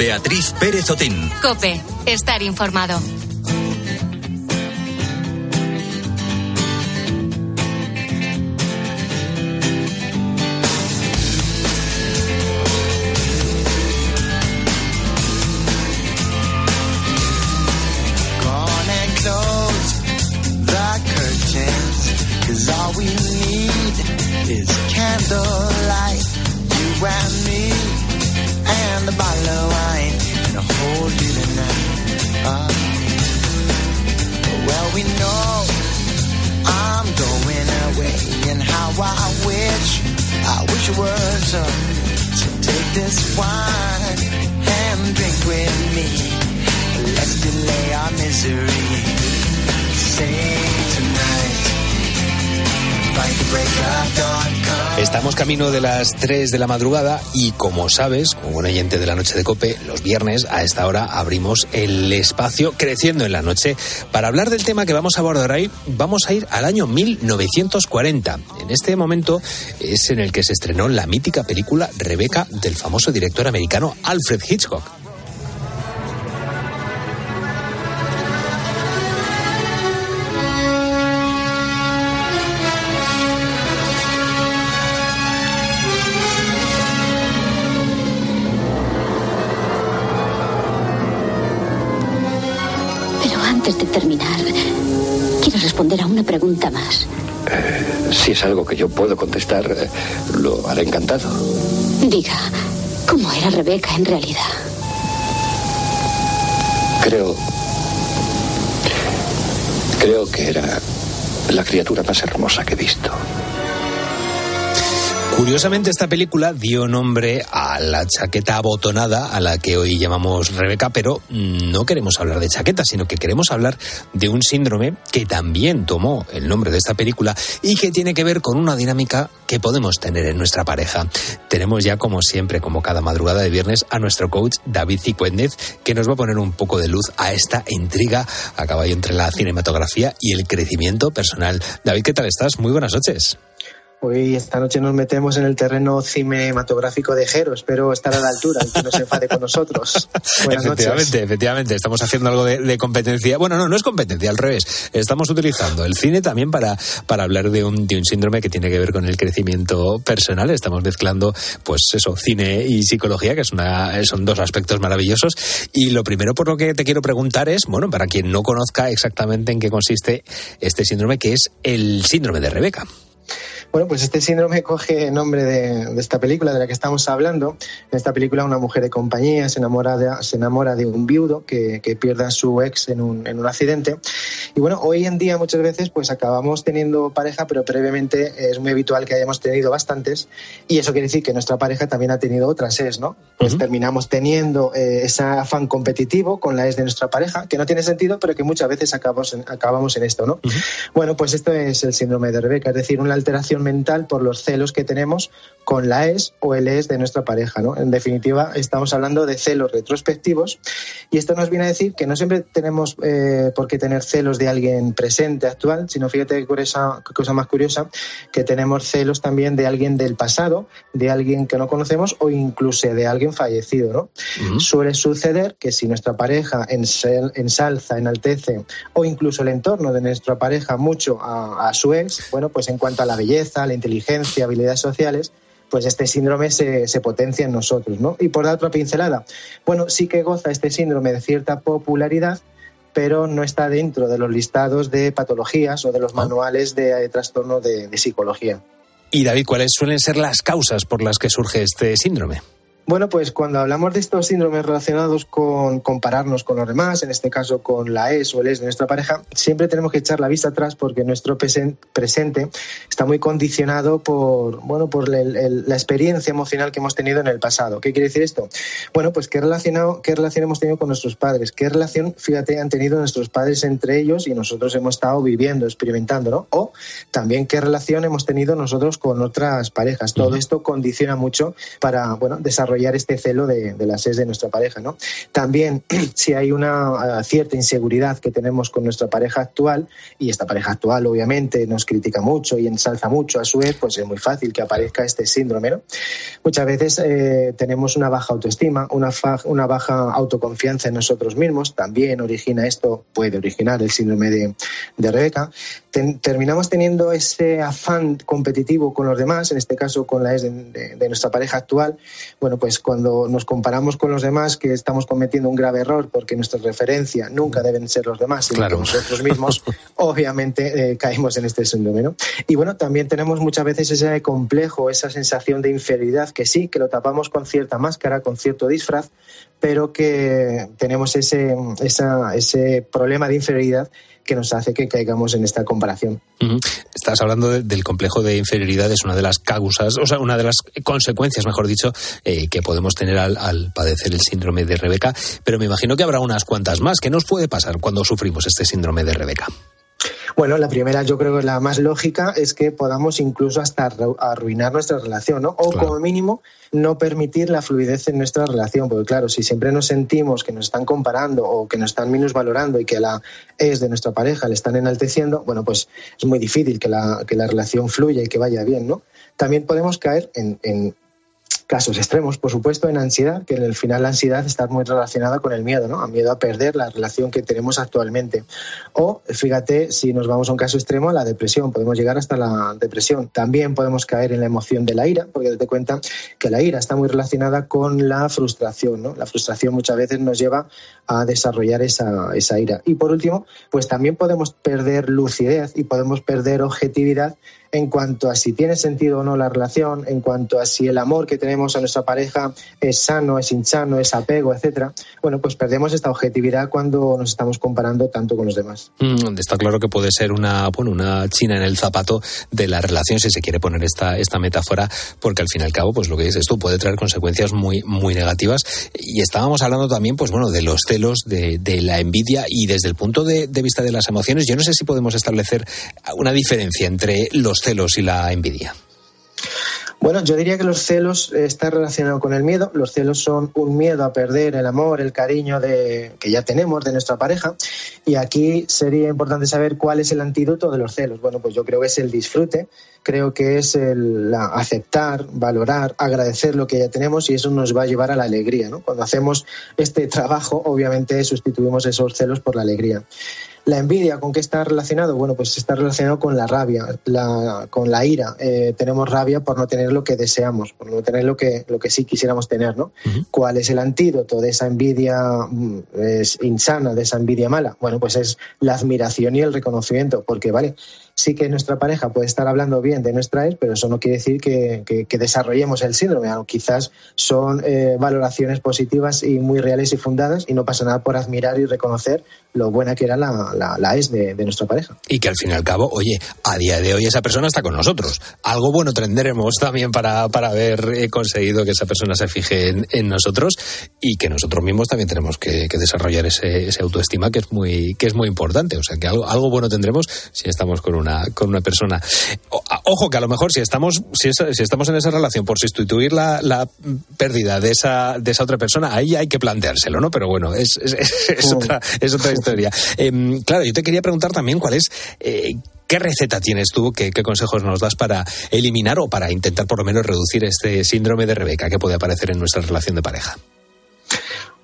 Beatriz Pérez Otín. Cope. Estar informado. Estamos camino de las 3 de la madrugada y como sabes, como buen oyente de la noche de Cope, los viernes a esta hora abrimos el espacio Creciendo en la Noche. Para hablar del tema que vamos a abordar ahí, vamos a ir al año 1940. En este momento es en el que se estrenó la mítica película Rebeca del famoso director americano Alfred Hitchcock. Es algo que yo puedo contestar, eh, lo haré encantado. Diga, ¿cómo era Rebeca en realidad? Creo. Creo que era la criatura más hermosa que he visto. Curiosamente, esta película dio nombre a la chaqueta abotonada a la que hoy llamamos Rebeca, pero no queremos hablar de chaqueta, sino que queremos hablar de un síndrome que también tomó el nombre de esta película y que tiene que ver con una dinámica que podemos tener en nuestra pareja. Tenemos ya, como siempre, como cada madrugada de viernes, a nuestro coach David Cicuéndez, que nos va a poner un poco de luz a esta intriga a caballo entre la cinematografía y el crecimiento personal. David, ¿qué tal estás? Muy buenas noches. Hoy, esta noche nos metemos en el terreno cinematográfico de Jero. Espero estar a la altura y que no se enfade con nosotros. (laughs) Buenas efectivamente, noches. efectivamente. Estamos haciendo algo de, de, competencia. Bueno, no, no es competencia, al revés. Estamos utilizando el cine también para, para hablar de un, de un síndrome que tiene que ver con el crecimiento personal. Estamos mezclando, pues eso, cine y psicología, que es una, son dos aspectos maravillosos. Y lo primero por lo que te quiero preguntar es, bueno, para quien no conozca exactamente en qué consiste este síndrome, que es el síndrome de Rebeca. Bueno, pues este síndrome (laughs) coge nombre de, de, esta película de la que estamos hablando. En esta película una mujer de compañía se enamora de, se enamora de un viudo que, que pierde a su ex en un, en un, accidente. Y bueno, hoy en día muchas veces pues acabamos teniendo pareja, pero previamente es muy habitual que hayamos tenido bastantes. Y eso quiere decir que nuestra pareja también ha tenido otras ex, ¿no? Pues uh -huh. terminamos teniendo eh, ese afán competitivo con la ex de nuestra pareja, que no tiene sentido, pero que muchas veces acabamos en, acabamos en esto, ¿no? Uh -huh. Bueno, pues esto es el síndrome de Rebeca, es decir, una alteración mental por los celos que tenemos con la ex o el ex de nuestra pareja. ¿no? En definitiva, estamos hablando de celos retrospectivos y esto nos viene a decir que no siempre tenemos eh, por qué tener celos de alguien presente, actual, sino fíjate qué cosa, cosa más curiosa, que tenemos celos también de alguien del pasado, de alguien que no conocemos o incluso de alguien fallecido. ¿no? Uh -huh. Suele suceder que si nuestra pareja ensalza, enaltece o incluso el entorno de nuestra pareja mucho a, a su ex, bueno, pues en cuanto a la belleza, la inteligencia, habilidades sociales, pues este síndrome se, se, potencia en nosotros, ¿no? Y por dar otra pincelada, bueno, sí que goza este síndrome de cierta popularidad, pero no está dentro de los listados de patologías o de los manuales de, de trastorno de, de psicología. Y David, ¿cuáles suelen ser las causas por las que surge este síndrome? Bueno, pues cuando hablamos de estos síndromes relacionados con compararnos con los demás, en este caso con la ex o el ex de nuestra pareja, siempre tenemos que echar la vista atrás porque nuestro presente está muy condicionado por, bueno, por el, el, la experiencia emocional que hemos tenido en el pasado. ¿Qué quiere decir esto? Bueno, pues qué, relacionado, qué relación hemos tenido con nuestros padres, qué relación, fíjate, han tenido nuestros padres entre ellos y nosotros hemos estado viviendo, experimentando, ¿no? O también qué relación hemos tenido nosotros con otras parejas. Todo uh -huh. esto condiciona mucho para, bueno, desarrollar este celo de, de la SES de nuestra pareja. ¿no? También, (clears throat) si hay una uh, cierta inseguridad que tenemos con nuestra pareja actual, y esta pareja actual obviamente nos critica mucho y ensalza mucho a su vez, pues es muy fácil que aparezca este síndrome. ¿no? Muchas veces eh, tenemos una baja autoestima, una, una, baja autoconfianza en nosotros mismos, también origina esto, puede originar el síndrome de, de Rebeca. Ten, terminamos teniendo ese afán competitivo con los demás, en este caso con la ex de, de, de nuestra pareja actual, bueno, pues cuando nos comparamos con los demás que estamos cometiendo un grave error porque nuestra referencia nunca deben ser los demás, sino claro. nosotros mismos, (laughs) obviamente eh, caímos en este síndrome. ¿no? Y bueno, también tenemos muchas veces ese complejo, esa sensación de inferioridad que sí, que lo tapamos con cierta máscara, con cierto disfraz, pero que tenemos ese, esa, ese problema de inferioridad que nos hace que caigamos en esta comparación. Estás hablando de, del complejo de inferioridad, es una de las causas, o sea, una de las consecuencias, mejor dicho, eh, que podemos tener al, al, padecer el síndrome de Rebeca, pero me imagino que habrá unas cuantas más. ¿Qué nos puede pasar cuando sufrimos este síndrome de Rebeca? Bueno, la primera yo creo que la más lógica es que podamos incluso hasta arruinar nuestra relación, ¿no? O como mínimo no permitir la fluidez en nuestra relación, porque claro, si siempre nos sentimos que nos están comparando o que nos están minusvalorando y que la es de nuestra pareja le están enalteciendo, bueno, pues es muy difícil que la, que la relación fluya y que vaya bien, ¿no? También podemos caer en, en casos extremos, por supuesto, en ansiedad, que en el final la ansiedad está muy relacionada con el miedo, ¿no? A miedo a perder la relación que tenemos actualmente. O, fíjate, si nos vamos a un caso extremo, la depresión, podemos llegar hasta la depresión. También podemos caer en la emoción de la ira, porque te cuenta que la ira está muy relacionada con la frustración, ¿no? La frustración muchas veces nos lleva a desarrollar esa, esa ira. Y por último, pues también podemos perder lucidez y podemos perder objetividad en cuanto a si tiene sentido o no la relación, en cuanto a si el amor que tenemos a nuestra pareja es sano, es insano, es apego, etcétera. Bueno, pues perdemos esta objetividad cuando nos estamos comparando tanto con los demás. Mm, está claro que puede ser una, bueno, una china en el zapato de la relación, si se quiere poner esta, esta metáfora, porque al fin y al cabo, pues lo que dices tú, puede traer consecuencias muy, muy negativas. Y estábamos hablando también, pues bueno, de los celos, de, la envidia y desde el punto de, de vista de las emociones, yo no sé si podemos establecer una diferencia entre los celos y la envidia? Bueno, yo diría que los celos están relacionados con el miedo. Los celos son un miedo a perder el amor, el cariño de, que ya tenemos de nuestra pareja. Y aquí sería importante saber cuál es el antídoto de los celos. Bueno, pues yo creo que es el disfrute, creo que es el aceptar, valorar, agradecer lo que ya tenemos y eso nos va a llevar a la alegría. Cuando hacemos este trabajo, obviamente sustituimos esos celos por la alegría. La envidia, ¿con qué está relacionado? Bueno, pues está relacionado con la rabia, la, con la ira. Eh, tenemos rabia por no tener lo que deseamos, por no tener lo que, lo que sí quisiéramos tener, ¿no? ¿Cuál es el antídoto de esa envidia mm, es insana, de esa envidia mala? Bueno, pues es la admiración y el reconocimiento, porque, vale, sí que nuestra pareja puede estar hablando bien de nuestra ex, pero eso no quiere decir que, desarrollemos el síndrome. Quizás son eh, valoraciones positivas y muy reales y fundadas y no pasa nada por admirar y reconocer lo buena que era la, la, ex de, de, nuestra pareja. Y que al fin y al cabo, oye, a día de hoy esa persona está con nosotros. Algo bueno tendremos también para, para haber eh, conseguido que esa persona se fije en, nosotros y que nosotros mismos también tenemos que, desarrollar ese, autoestima que es muy que es muy importante. O sea, que algo bueno tendremos si estamos con una, con una persona. O, ojo, que a lo mejor si estamos, si, es, si estamos en esa relación por sustituir la, la, pérdida de esa, de esa otra persona, ahí hay que planteárselo, ¿no? Pero bueno, es, es, es (laughs) otra, es otra historia. Eh, claro, yo te quería preguntar también cuál es. Eh, ¿Qué receta tienes tú? ¿Qué, ¿Qué, consejos nos das para eliminar o para intentar por lo menos reducir este síndrome de Rebeca que puede aparecer en nuestra relación de pareja?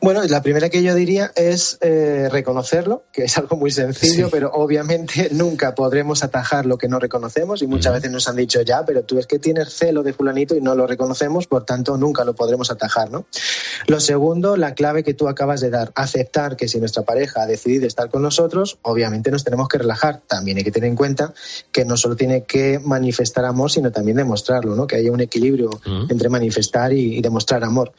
Bueno, la primera que yo diría es eh, reconocerlo, que es algo muy sencillo, sí. pero obviamente (laughs) nunca podremos atajar lo que no reconocemos y muchas veces nos han dicho ya, pero tú es que tienes celo de fulanito y no lo reconocemos, por tanto nunca lo podremos atajar, ¿no? Lo segundo, la clave que tú acabas de dar, aceptar que si nuestra pareja ha decidido estar con nosotros, obviamente nos tenemos que relajar. También hay que tener en cuenta que no solo tiene que manifestar amor, sino también demostrarlo, ¿no? Que haya un equilibrio entre manifestar y, y demostrar amor.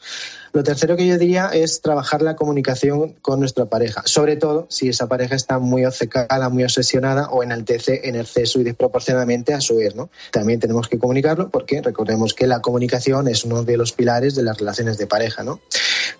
Lo tercero que yo diría es trabajar la comunicación con nuestra pareja, sobre todo si esa pareja está muy obcecada, muy obsesionada o enaltece en exceso y desproporcionadamente a su ex. ¿no? También tenemos que comunicarlo porque recordemos que la comunicación es uno de los pilares de las relaciones de pareja. ¿no?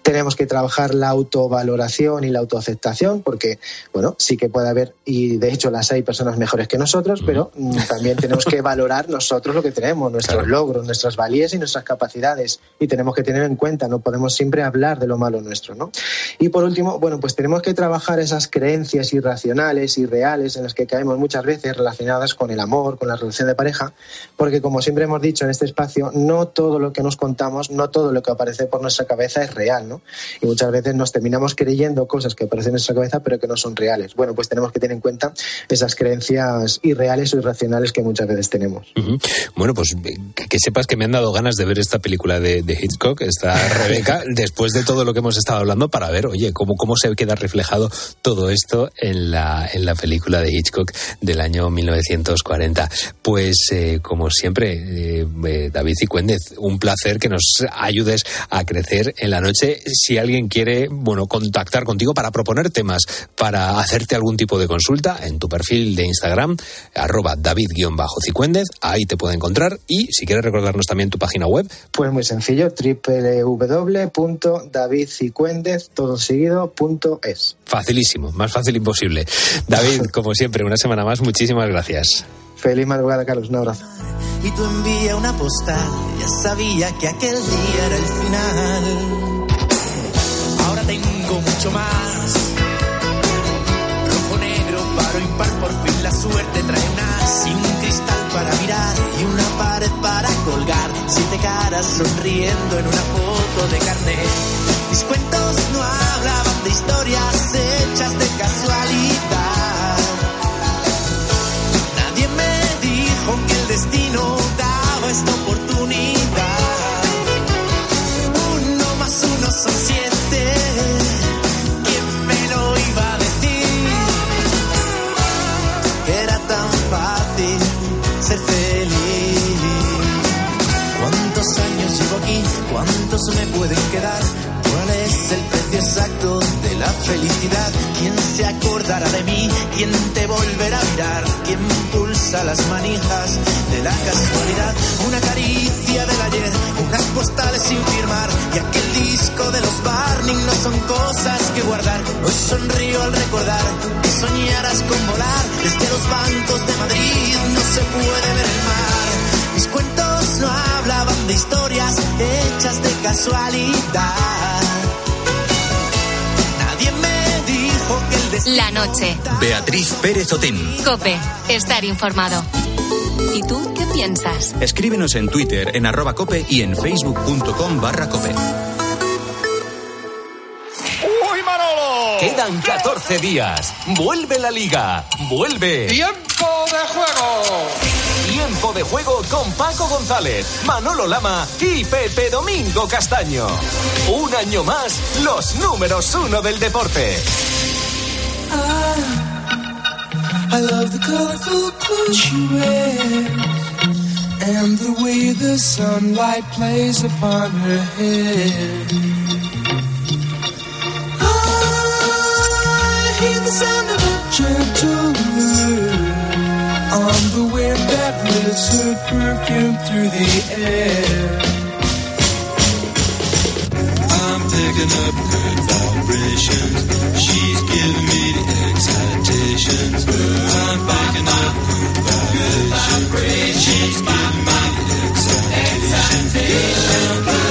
Tenemos que trabajar la autovaloración y la autoaceptación porque, bueno, sí que puede haber, y de hecho las hay personas mejores que nosotros, pero mm, también tenemos que valorar nosotros lo que tenemos, nuestros claro. logros, nuestras valías y nuestras capacidades. Y tenemos que tener en cuenta, no podemos siempre hablar de lo malo nuestro, ¿no? Y por último, bueno, pues tenemos que trabajar esas creencias irracionales y reales en las que caemos muchas veces relacionadas con el amor, con la relación de pareja, porque como siempre hemos dicho en este espacio, no todo lo que nos contamos, no todo lo que aparece por nuestra cabeza es real, ¿no? Y muchas veces nos terminamos creyendo cosas que aparecen en nuestra cabeza pero que no son reales. Bueno, pues tenemos que tener en cuenta esas creencias irreales o irracionales que muchas veces tenemos. Uh -huh. Bueno, pues que, que, sepas que me han dado ganas de ver esta película de, de Hitchcock, esta (laughs) Rebeca después de todo lo que hemos estado hablando, para ver, oye, cómo, cómo se queda reflejado todo esto en la, en la película de Hitchcock del año 1940. Pues, eh, como siempre, eh, eh David Cicuéndez, un placer que nos ayudes a crecer en la noche simplemente si alguien quiere, bueno, contactar contigo para proponer temas, para hacerte algún tipo de consulta, en tu perfil de Instagram, arroba david-cicuéndez, ahí te puede encontrar y si quieres recordarnos también tu página web. Pues muy sencillo, www.davidcicuéndez, todo seguido, punto es. Facilísimo, más fácil imposible. David, (laughs) como siempre, una semana más, muchísimas gracias. Feliz madrugada, Carlos, un abrazo. Y tú envía una postal, ya sabía que aquel día era el final. Tengo mucho más. Rojo, negro, paro, impar, por fin la suerte trae un as y un cristal para mirar y una pared para colgar. Siete caras sonriendo en una foto de carnet. Mis cuentos no hablaban de historias hechas de casualidad. Nadie me dijo que el destino daba esta oportunidad. Uno más uno son siete. ¿Cuántos me pueden quedar? ¿Cuál es el precio exacto de la felicidad? ¿Quién se acordará de mí? ¿Quién te volverá a mirar? ¿Quién pulsa las manijas de la casualidad? Una caricia del ayer, unas postales sin firmar y aquel disco de los Barney no son cosas que guardar. Hoy sonrío al recordar que soñaras con volar desde los bancos de Madrid. No se puede ver hechas de casualidad. Nadie me dijo que el destino... La noche. Beatriz Pérez Otín. Cope. Estar informado. ¿Y tú qué piensas? Escríbenos en Twitter en arroba cope y en facebook.com barra cope. ¡Uy, Manolo! Quedan 14 días. Vuelve la liga. Vuelve. ¡Tiempo! De juego con Paco González, Manolo Lama y Pepe Domingo Castaño. Un año más, los números uno del deporte. I love the colorful clothes she wears and the way the sunlight plays upon her hair. I hear the sound of a gentle on the wind lifts her perfume through the air. I'm picking up good vibrations. She's giving me the excitations. I'm picking up good vibrations. She's giving me the excitations.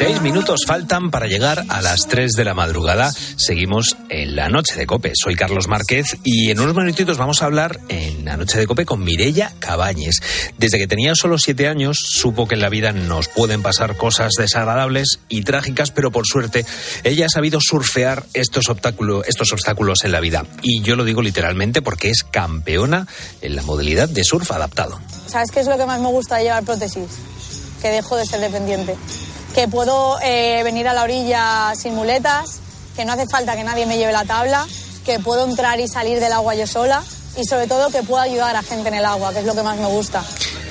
Seis minutos faltan para llegar a las 3 de la madrugada. Seguimos en la noche de Cope. Soy Carlos Márquez y en unos minutitos vamos a hablar en la noche de Cope con Mirella Cabañes. Desde que tenía solo siete años supo que en la vida nos pueden pasar cosas desagradables y trágicas, pero por suerte ella ha sabido surfear estos obstáculos, estos obstáculos en la vida. Y yo lo digo literalmente porque es campeona en la modalidad de surf adaptado. ¿Sabes qué es lo que más me gusta de llevar prótesis? Que dejo de ser dependiente. Que puedo eh, venir a la orilla sin muletas, que no hace falta que nadie me lleve la tabla, que puedo entrar y salir del agua yo sola y sobre todo que puedo ayudar a gente en el agua, que es lo que más me gusta.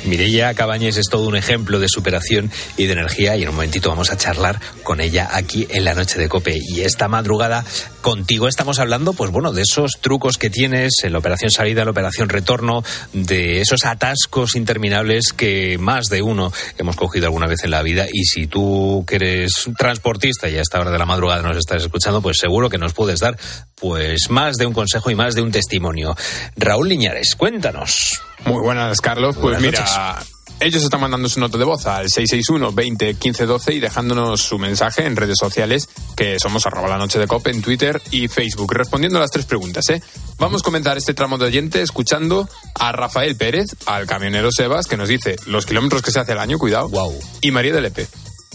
Mireia Cabañes es todo un ejemplo de superación y de energía y en un momentito vamos a charlar con ella aquí en la noche de Cope. Y esta madrugada contigo estamos hablando, pues bueno, de esos trucos que tienes en la operación salida, en la operación retorno, de esos atascos interminables que más de uno hemos cogido alguna vez en la vida. Y si tú que eres transportista y a esta hora de la madrugada nos estás escuchando, pues seguro que nos puedes dar pues más de un consejo y más de un testimonio. Raúl Liñares, cuéntanos. Muy buenas, Carlos. Pues Buenas mira, noches. Ellos están mandando su nota de voz al 661 20 15 12 y dejándonos su mensaje en redes sociales, que somos arroba la noche de COPE en Twitter y Facebook, respondiendo a las tres preguntas, ¿eh? Vamos a comenzar este tramo de oyente escuchando a Rafael Pérez, al camionero Sebas, que nos dice los kilómetros que se hace al año, cuidado. Wow. Y María de Lepe.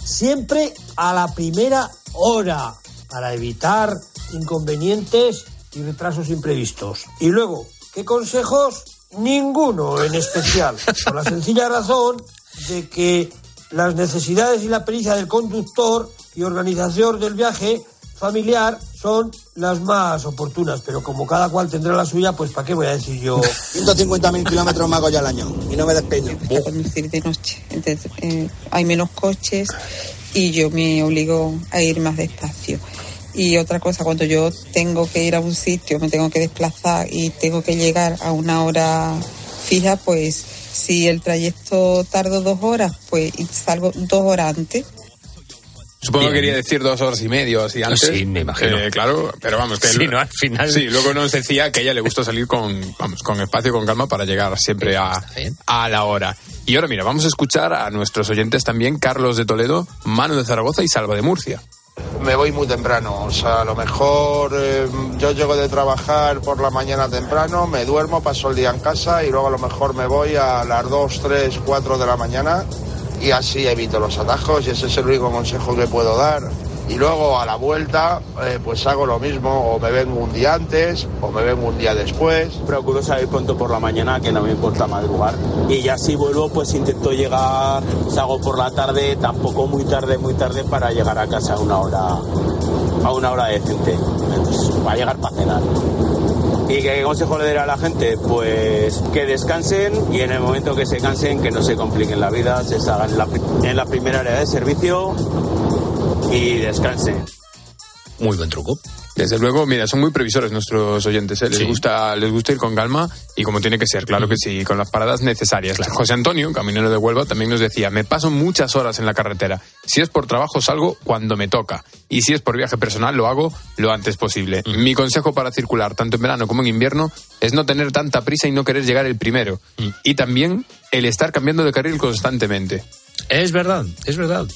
Siempre a la primera hora para evitar inconvenientes y retrasos imprevistos. Y luego, ¿qué consejos? Ninguno en especial, por la sencilla razón de que las necesidades y la pericia del conductor y organización del viaje familiar son las más oportunas, pero como cada cual tendrá la suya, pues ¿para qué voy a decir yo? 150.000 kilómetros más hago ya al año y no me despeino. a conducir de noche. Entonces, eh, hay menos coches y yo me obligo a ir más despacio. Y otra cosa, cuando yo tengo que ir a un sitio, me tengo que desplazar y tengo que llegar a una hora fija, pues si el trayecto tardo dos horas, pues salgo dos horas antes. Supongo que quería decir dos horas y media así antes. Sí, me imagino. Eh, claro, pero vamos, que (laughs) Sí, ¿no? Al final- Sí, luego nos decía que a ella le gusta salir con, vamos, con espacio, con calma para llegar siempre a, a la hora. Y ahora mira, vamos a escuchar a nuestros oyentes también, Carlos de Toledo, Manu de Zaragoza y Salva de Murcia. Me voy muy temprano, o sea, a lo mejor eh, yo llego de trabajar por la mañana temprano, me duermo, paso el día en casa y luego a lo mejor me voy a las 2, 3, 4 de la mañana y así evito los atajos y ese es el único consejo que puedo dar. Y luego a la vuelta eh, pues hago lo mismo, o me vengo un día antes o me vengo un día después. Procuro salir pronto por la mañana, que no me importa madrugar. Y ya si vuelvo, pues intento llegar, salgo por la tarde, tampoco muy tarde, muy tarde, para llegar a casa a una hora, a una hora decente. Pues, para llegar para cenar. ¿Y qué consejo le daré a la gente? Pues que descansen y en el momento que se cansen, que no se compliquen la vida, se salgan en la, en la primera área de servicio y descansen. Muy buen truco. Desde luego, mira, son muy previsores nuestros oyentes, ¿eh? les, Sí. gusta, les gusta ir con calma y como tiene que ser, claro que sí, con las paradas necesarias. José Antonio, caminero de Huelva, también nos decía, me paso muchas horas en la carretera. Si es por trabajo, salgo cuando me toca. Y si es por viaje personal, lo hago lo antes posible. Mi consejo para circular, tanto en verano como en invierno, es no tener tanta prisa y no querer llegar el primero. Y también el estar cambiando de carril constantemente. Es verdad, es verdad.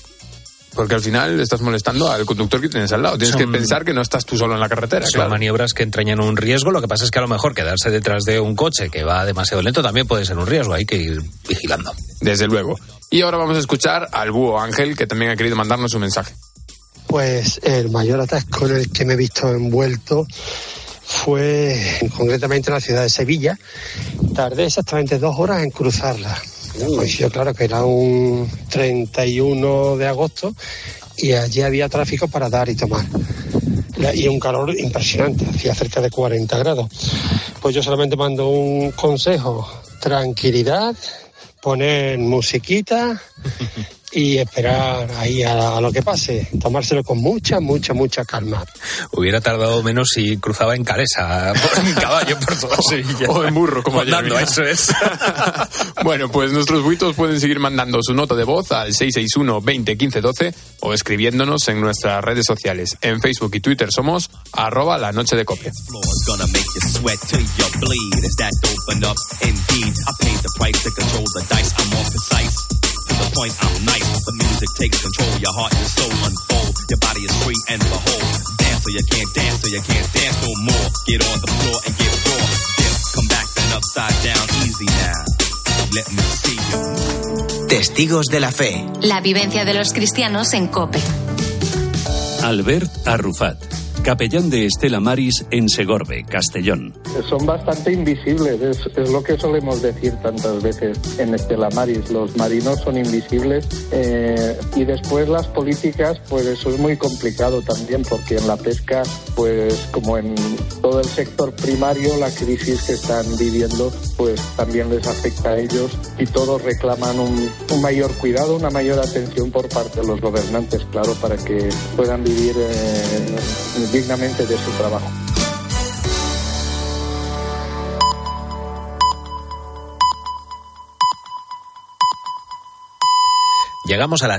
Porque al final estás molestando al conductor que tienes al lado. Tienes Son- que pensar que no estás tú solo en la carretera. Son claro. maniobras que entrañan un riesgo. Lo que pasa es que a lo mejor quedarse detrás de un coche que va demasiado lento también puede ser un riesgo. Hay que ir vigilando. Desde luego. Y ahora vamos a escuchar al búho Ángel, que también ha querido mandarnos un mensaje. Pues el mayor atasco en el que me he visto envuelto fue concretamente en la ciudad de Sevilla. Tardé exactamente dos horas en cruzarla. Coincidió, claro, que era un 31 de agosto y allí había tráfico para dar y tomar. Y un calor impresionante, hacía cerca de 40 grados. Pues yo solamente mando un consejo, tranquilidad, poner musiquita (laughs) y esperar ahí a, a lo que pase, tomárselo con mucha, mucha, mucha calma. Hubiera tardado menos si cruzaba en Calesa, en caballo por toda (laughs) Sevilla. O en burro, como ayer, Andando, mira. eso es. (laughs) Bueno, pues nuestros buitos pueden seguir mandando su nota de voz al 661 20 15 12 o escribiéndonos en nuestras redes sociales. En Facebook y Twitter somos arroba la noche de copia. The point, I'm nice. The music takes control. Your heart and soul unfold. Your body is free and behold. Dance so you can't dance, so you can't dance no more. Get on the floor and get raw. Dip, come back then upside down. Easy now. Let me see you. Testigos de la fe. La vivencia de los cristianos en COPE. Albert Arrufat, capellán de Estela Maris en Segorbe, Castellón. Son bastante invisibles, es, es lo que solemos decir tantas veces en Estela Maris. Los marinos son invisibles eh, y después las políticas, pues eso es muy complicado también porque en la pesca, pues como en todo el sector primario, la crisis que están viviendo, pues también les afecta a ellos y todos reclaman un, un mayor cuidado, una mayor atención por parte de los gobernantes, claro, para que puedan vivir eh, dignamente de su trabajo. Llegamos a las